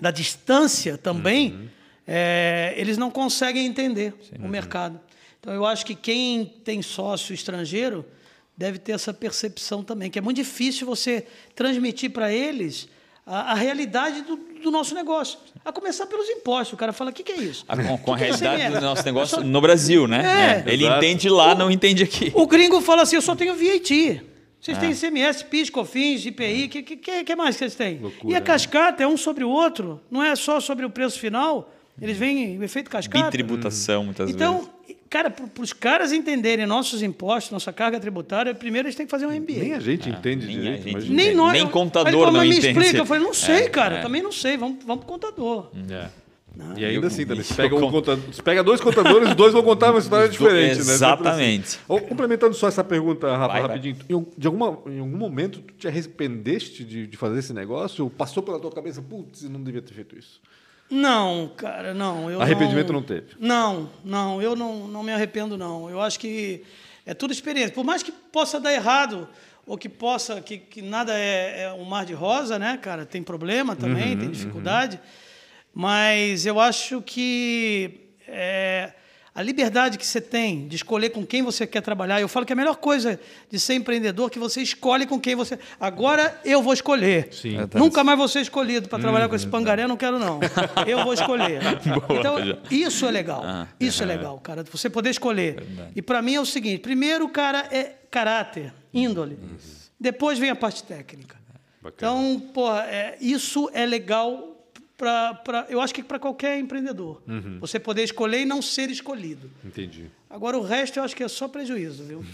da distância também, é, eles não conseguem entender o mercado. Então, eu acho que quem tem sócio estrangeiro deve ter essa percepção também, que é muito difícil você transmitir para eles a, a realidade do, do nosso negócio. A começar pelos impostos. O cara fala, o que, que é isso? Com, com a O que que é realidade CMS? do nosso negócio Eu só- no Brasil, né? É. Ele Exato. entende lá, não entende aqui. O gringo fala assim, eu só tenho VAT. Vocês têm ICMS, PIS, COFINS, IPI, o que, que, que, que mais que vocês têm? Loucura, e a né? cascata é um sobre o outro, não é só sobre o preço final, eles vêm o efeito cascata. Bitributação, muitas vezes. Então, cara, para os caras entenderem nossos impostos, nossa carga tributária, primeiro eles têm que fazer um MBA. Nem a gente entende nem direito. gente. Nem entende. nós. Nem contador falou, não mas me entende. explica. Eu falei, não sei, É, cara. é. Também não sei. Vamos, vamos pro contador. É. Não. E ainda assim, também. eu Você pega, um conta- pega dois contadores, os dois vão contar uma história diferente, né? Exatamente. Sempre assim. Complementando só essa pergunta, Rafa, Vai, rapidinho. Em, de alguma, em algum momento, tu te arrependeste de, de fazer esse negócio? Ou passou pela tua cabeça, putz, não devia ter feito isso? Não, cara, não. Eu Arrependimento não teve? Não, não. Eu não, não me arrependo, não. Eu acho que é tudo experiência. Por mais que possa dar errado, ou que possa, que, que nada é, é um mar de rosa, né, cara? Tem problema também, Uhum, tem dificuldade. Mas eu acho que é, a liberdade que você tem de escolher com quem você quer trabalhar. Eu falo que a melhor coisa de ser empreendedor é que você escolhe com quem você. Agora eu vou escolher. Sim. Nunca mais vou ser escolhido para trabalhar com esse pangaré, não quero, não. Eu vou escolher. Boa, então, já. isso é legal. Ah, isso é legal, cara. Você poder escolher. E para mim é o seguinte: primeiro, cara, é caráter, índole. Depois vem a parte técnica. Então, porra, é, isso é legal para. Eu acho que para qualquer empreendedor. Você poder escolher e não ser escolhido. Entendi. Agora, o resto eu acho que é só prejuízo, viu?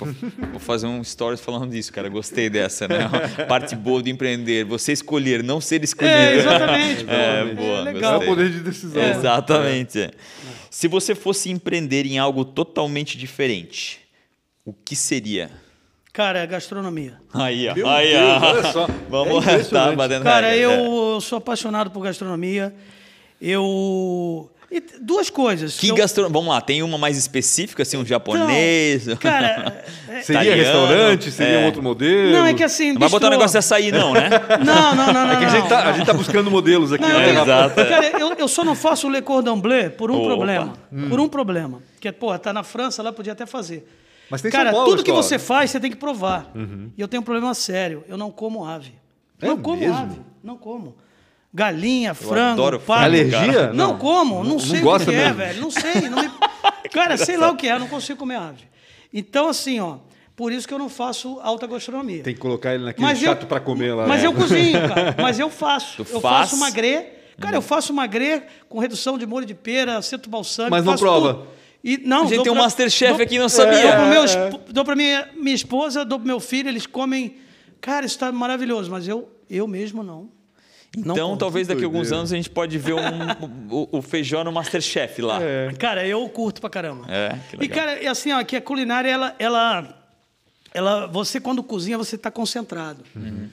Vou fazer um stories falando disso, cara. Gostei dessa, né? Parte boa de empreender. Você escolher, não ser escolhido. É, exatamente. É, É boa. legal. É o gostei. poder de decisão. né? Exatamente. é. Se você fosse empreender em algo totalmente diferente, o que seria? Cara, é gastronomia. Aí, ó. Meu aí, Deus, ó. olha só. Vamos É tá batendo Cara, eu, é. eu sou apaixonado por gastronomia. Eu. e duas coisas. Que eu- gastro... Vamos lá, tem uma mais específica, assim, um japonês? Então, cara, é- Seria Italiano, restaurante? Seria é. um outro modelo? não, é que assim. Não vai botar um negócio de açaí, não, né? Não, não, não, não. É que a gente, tá, não. a gente tá buscando modelos aqui. Não, né? eu- Exato. Cara, eu, eu só não faço o Le Cordon Bleu por um Opa. problema. Hum. Por um problema. Que, porra, tá na França, lá podia até fazer. Mas tem em Cara, São Paulo, tudo que você faz, você tem que provar. E eu tenho um problema sério. Eu não como ave. É não como mesmo? ave. Não como. Galinha, frango, adoro pato. frango, Alergia? cara. Não, como, não, Não- sei não o que é, mesmo? velho. Não sei. Não me... Cara, sei lá o que é, não consigo comer ave. Então, assim, ó, por isso que eu não faço alta gastronomia. Tem que colocar ele naquele Mas chato eu, pra comer lá. Mas né? eu cozinho, cara. Mas eu faço. Tu eu faz? faço magrê. Cara, eu faço magrê com redução de molho de pera, aceto balsâmico. Mas não faço prova. tudo. E, não, A gente dou tem um pra- Masterchef dou- aqui, não Dou sabia. É. esp- dou pra minha, minha esposa, dou pro meu filho, eles comem. Cara, isso tá maravilhoso, mas eu, eu mesmo não. Não Então, talvez daqui a alguns anos a gente pode ver um- o, o feijão no Masterchef lá. É, Cara, eu curto pra caramba. que E, cara, assim, ó, que a culinária, ela, ela, ela, você quando cozinha, você está concentrado. Uhum.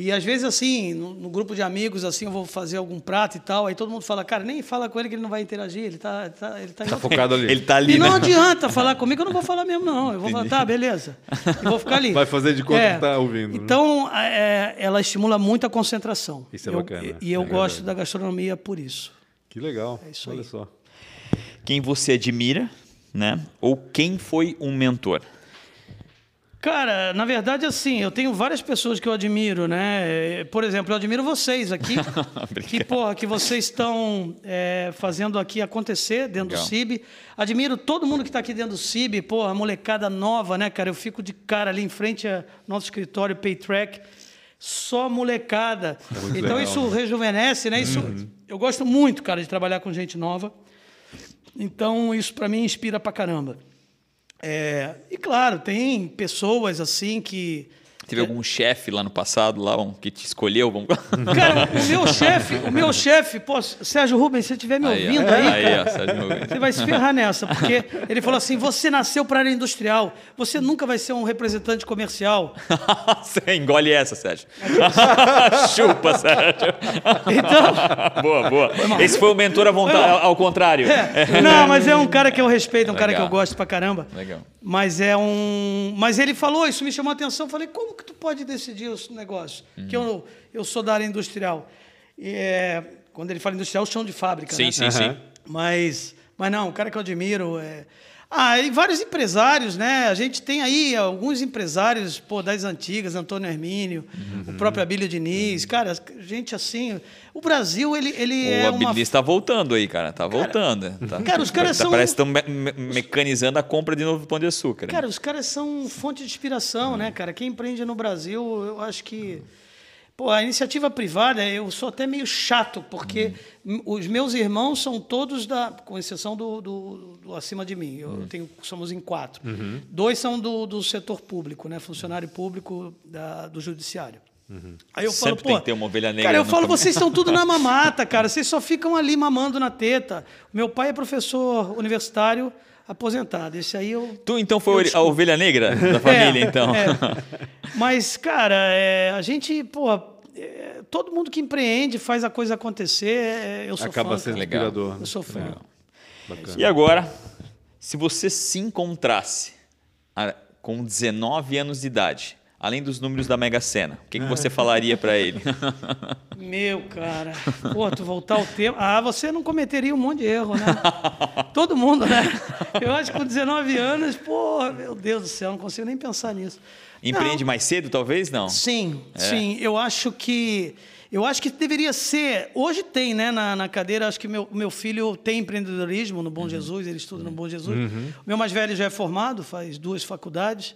E às vezes, assim, no, no grupo de amigos, assim, eu vou fazer algum prato e tal, aí todo mundo fala, cara, nem fala com ele que ele não vai interagir, ele tá, tá, ele tá, Tá focado ali. Ele tá ali, E não né? adianta falar comigo, eu não vou falar mesmo, não. Eu vou falar, tá, beleza. E vou ficar ali. Vai fazer de conta que tá ouvindo, né? Então, é, ela estimula muito a concentração. Isso é Eu- bacana, E, e eu é gosto verdade. da gastronomia por isso. Que legal. É isso Olha aí. só. Quem você admira, né? Ou quem foi um mentor? Cara, na verdade, assim, eu tenho várias pessoas que eu admiro, né? Por exemplo, eu admiro vocês aqui, que, porra, que vocês estão é, fazendo aqui acontecer dentro Legal. do CIB. Admiro todo mundo que está aqui dentro do CIB, porra, molecada nova, né, cara? Eu fico de cara ali em frente ao nosso escritório Paytrack, só molecada. então legal, Uhum. isso rejuvenesce, né? Isso, Eu gosto muito, cara, de trabalhar com gente nova. Então isso para mim inspira pra caramba. É, e claro, tem pessoas assim que. Teve algum chefe lá no passado, lá um, que te escolheu? Vamos... Cara, o meu chefe, o meu chefe, pô, Sérgio Rubens, se você estiver me Aí, ouvindo aí, Aí, cara, ó, Sérgio Rubens. você vai se ferrar nessa, porque ele falou assim: você nasceu para a área industrial, você nunca vai ser um representante comercial. Você engole essa, Sérgio. Chupa, Sérgio. Então, boa, boa. Esse foi o mentor à vontade, ao, contrário. é, não, mas é um cara que eu respeito, um cara que Legal. eu gosto pra caramba. Legal. Mas é um. Mas ele falou, isso me chamou a atenção. Eu falei, como que tu pode decidir os negócios? Que eu, eu sou da área industrial. E, é, quando ele fala industrial, chão de fábrica. Sim, né? sim, sim. Mas, mas não, um cara que eu admiro. É... Ah, e vários empresários, né? A gente tem aí alguns empresários pô, das antigas, Antônio Hermínio, o próprio Abílio Diniz, cara, gente assim. O Brasil, ele, ele O é uma. Abilis tá voltando aí, cara. Tá voltando. Tá- Cara, os caras tá- são- Parece que estão me- me- mecanizando a compra de novo pão de açúcar. né? Cara, os caras são fonte de inspiração, né, cara? Quem empreende no Brasil, eu acho que. Pô, a iniciativa privada, eu sou até meio chato, porque m- os meus irmãos são todos da. Com exceção do, do- do acima de mim. Eu tenho, somos em quatro. Dois são do, do setor público, né? Funcionário público da- do judiciário. Aí eu falo, Sempre pô. tem que ter uma ovelha negra Cara, eu falo, caminho. vocês estão tudo na mamata, cara. Vocês só ficam ali mamando na teta. Meu pai é professor universitário aposentado. Esse aí eu. Tu então foi Eu a ovelha negra da família, É, então. é. Mas, cara, é, a gente, pô, é, todo mundo que empreende, faz a coisa acontecer, é, eu sou Acaba fã, sendo cara. inspirador. Eu sou fã. Bacana. E agora, se você se encontrasse a- com 19 anos de idade, além dos números da Mega Sena, o que, que você falaria pra ele? Meu, cara. Pô, tu voltar ao tempo. Ah, você não cometeria um monte de erro, né? Todo mundo, né? Eu acho que com 19 anos, porra, meu Deus do céu, não consigo nem pensar nisso. Empreende Não. mais cedo, talvez? Não. Sim, É. sim. Eu acho que. Eu acho que deveria ser. Hoje tem, né, na, na cadeira, acho que meu, meu filho tem empreendedorismo no Bom Uhum. Jesus, ele estuda no Bom Jesus. O meu mais velho já é formado, faz duas faculdades.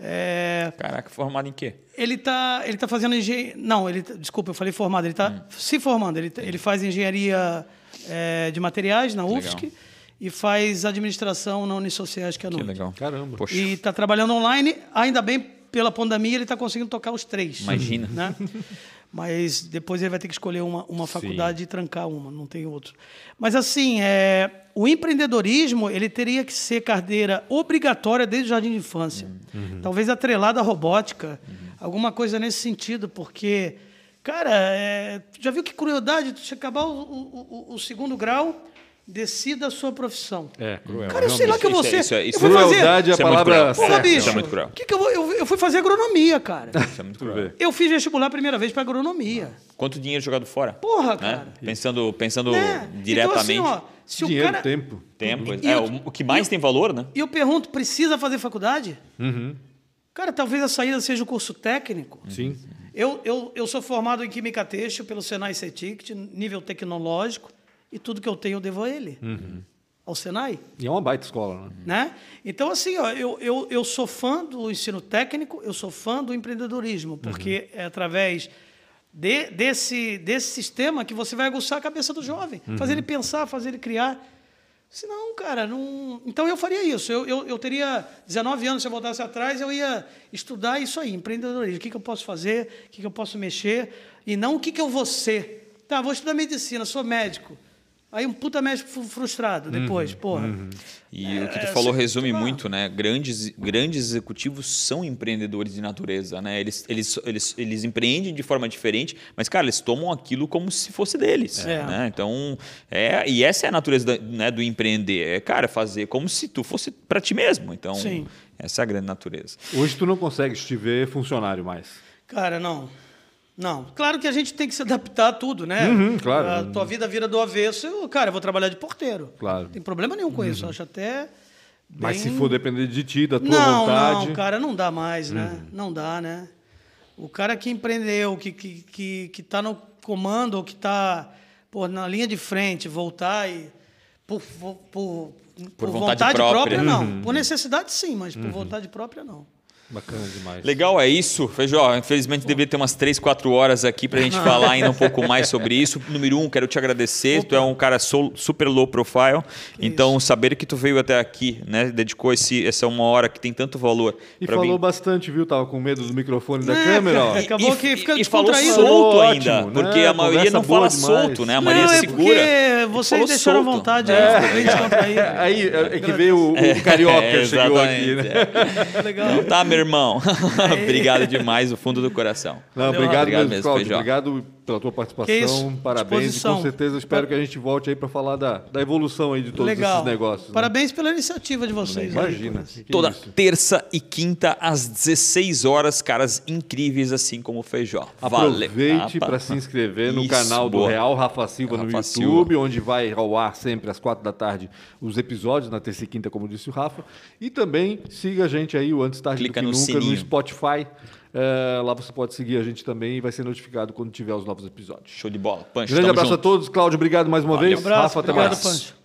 É, Caraca, formado em quê? ele está ele tá fazendo engenharia. Não, ele, tá- desculpa, eu falei formado. Ele está Hum. se formando. Ele, tá- ele faz engenharia é, de materiais na UFSC e faz administração na Unisociais, que é a Que legal. Caramba. Poxa. E está trabalhando online, ainda bem pela pandemia ele está conseguindo tocar os três. Imagina. Né? Mas depois ele vai ter que escolher uma, uma faculdade e trancar uma, não tem outro. Mas assim, é, o empreendedorismo ele teria que ser carteira obrigatória desde o jardim de infância. Talvez atrelada à robótica, alguma coisa nesse sentido, porque, cara, é, já viu que crueldade? Tu acabar o, o- o- o segundo grau, decida a sua profissão. É, cruel. Cara, eu sei lá que eu vou Isso é- isso é- isso eu fui é- fazer. Crueldade é a Isso é muito palavra. Porra, bicho. Isso é muito cruel. Que que eu, vou- eu, eu fui fazer agronomia, cara. Isso é muito cruel. Eu fiz vestibular a primeira vez para agronomia. Quanto dinheiro jogado fora? Porra, Né? cara. Pensando, pensando Né? diretamente. Então, assim, ó, se Dinheiro, o cara. tempo. Tempo. E É, eu- o, que mais tem valor, né? E eu pergunto, precisa fazer faculdade? Uhum. Cara, talvez a saída seja o curso técnico. Sim. Eu, eu, eu sou formado em Química Têxtil pelo Senai CETICT, nível tecnológico, e tudo que eu tenho eu devo a ele. Uhum. Ao Senai. E é uma baita escola, né? Né? Então, assim, ó, eu, eu, eu sou fã do ensino técnico, eu sou fã do empreendedorismo, porque é através de- desse, desse sistema que você vai aguçar a cabeça do jovem, fazer ele pensar, fazer ele criar. Senão, cara, não. Então eu faria isso. Eu, eu, eu teria 19 anos, se eu voltasse atrás, eu ia estudar isso aí, empreendedorismo. O que, que eu posso fazer, o que, que eu posso mexer, e não o que, que eu vou ser. Tá, vou estudar medicina, sou médico. Aí um puta médico fru- frustrado depois, porra. E o que tu É, falou sei resume lá. muito, né? Grandes, grandes executivos são empreendedores de natureza, né? Eles, eles, eles, eles empreendem de forma diferente, mas, cara, eles tomam aquilo como se fosse deles. É. Né? Então, é, e essa é a natureza da- né, do empreender. É, cara, fazer como se tu fosse para ti mesmo. Então, Sim. essa é a grande natureza. Hoje tu não consegue te ver funcionário mais. Cara, não. Não. Claro que a gente tem que se adaptar a tudo, né? Uhum, claro. A tua vida vira do avesso. Eu, cara, eu vou trabalhar de porteiro. Claro. Não tem problema nenhum com isso. Eu acho até. Mas bem- se for depender de ti, da tua não, vontade. não, cara, não dá mais, né? Uhum. Não dá, né? O cara que empreendeu, que, que, que, que tá no comando, ou que tá pô, na linha de frente, voltar e. Por, por, por, por vontade própria. não. Uhum. Por necessidade, sim, mas por vontade própria, não. Bacana demais. Legal, é isso. Feijó, infelizmente deveria ter umas 3, 4 horas aqui pra gente falar ainda um pouco mais sobre isso. Número um, quero te agradecer. Tu é um cara super low profile. então, saber que tu veio até aqui, né? Dedicou esse, essa uma hora que tem tanto valor. E pra falou mim. bastante, viu? Tava com medo do microfone da É, câmera, ó. Acabou que fica e falou solto Falou ainda, ótimo, porque né? a maioria não fala demais. solto, né? A maioria não, é segura. porque vocês deixaram à solto. vontade, aí, ficou bem descontraído. Aí é que veio o, o carioca É, chegou aqui, né? é. Legal. Então tá, meu irmão. Obrigado demais, do fundo do coração. Não, obrigado, obrigado mesmo, mesmo, Cláudio. Obrigado pela tua participação. Parabéns. E com certeza espero que a gente volte aí para falar da, da evolução aí de todos Legal. esses negócios. né? Parabéns pela iniciativa de vocês. aí, Imagina. que Toda isso. terça e quinta às 16 horas, caras incríveis assim como o Feijó. Valeu. Aproveite para se inscrever no Isso, canal do boa. Real Rafa Silva no Rafa YouTube, onde vai ao ar sempre às quatro da tarde os episódios, na terça e quinta, como disse o Rafa. E também siga a gente aí, o Antes Tarde Clica do que no Nunca, no sininho. Spotify. É, lá você pode seguir a gente também e vai ser notificado quando tiver os novos episódios. Show de bola. Punch, Grande abraço junto. a todos. Cláudio, obrigado mais uma vez. Um abraço, Rafa, até obrigado, mais. Pancho.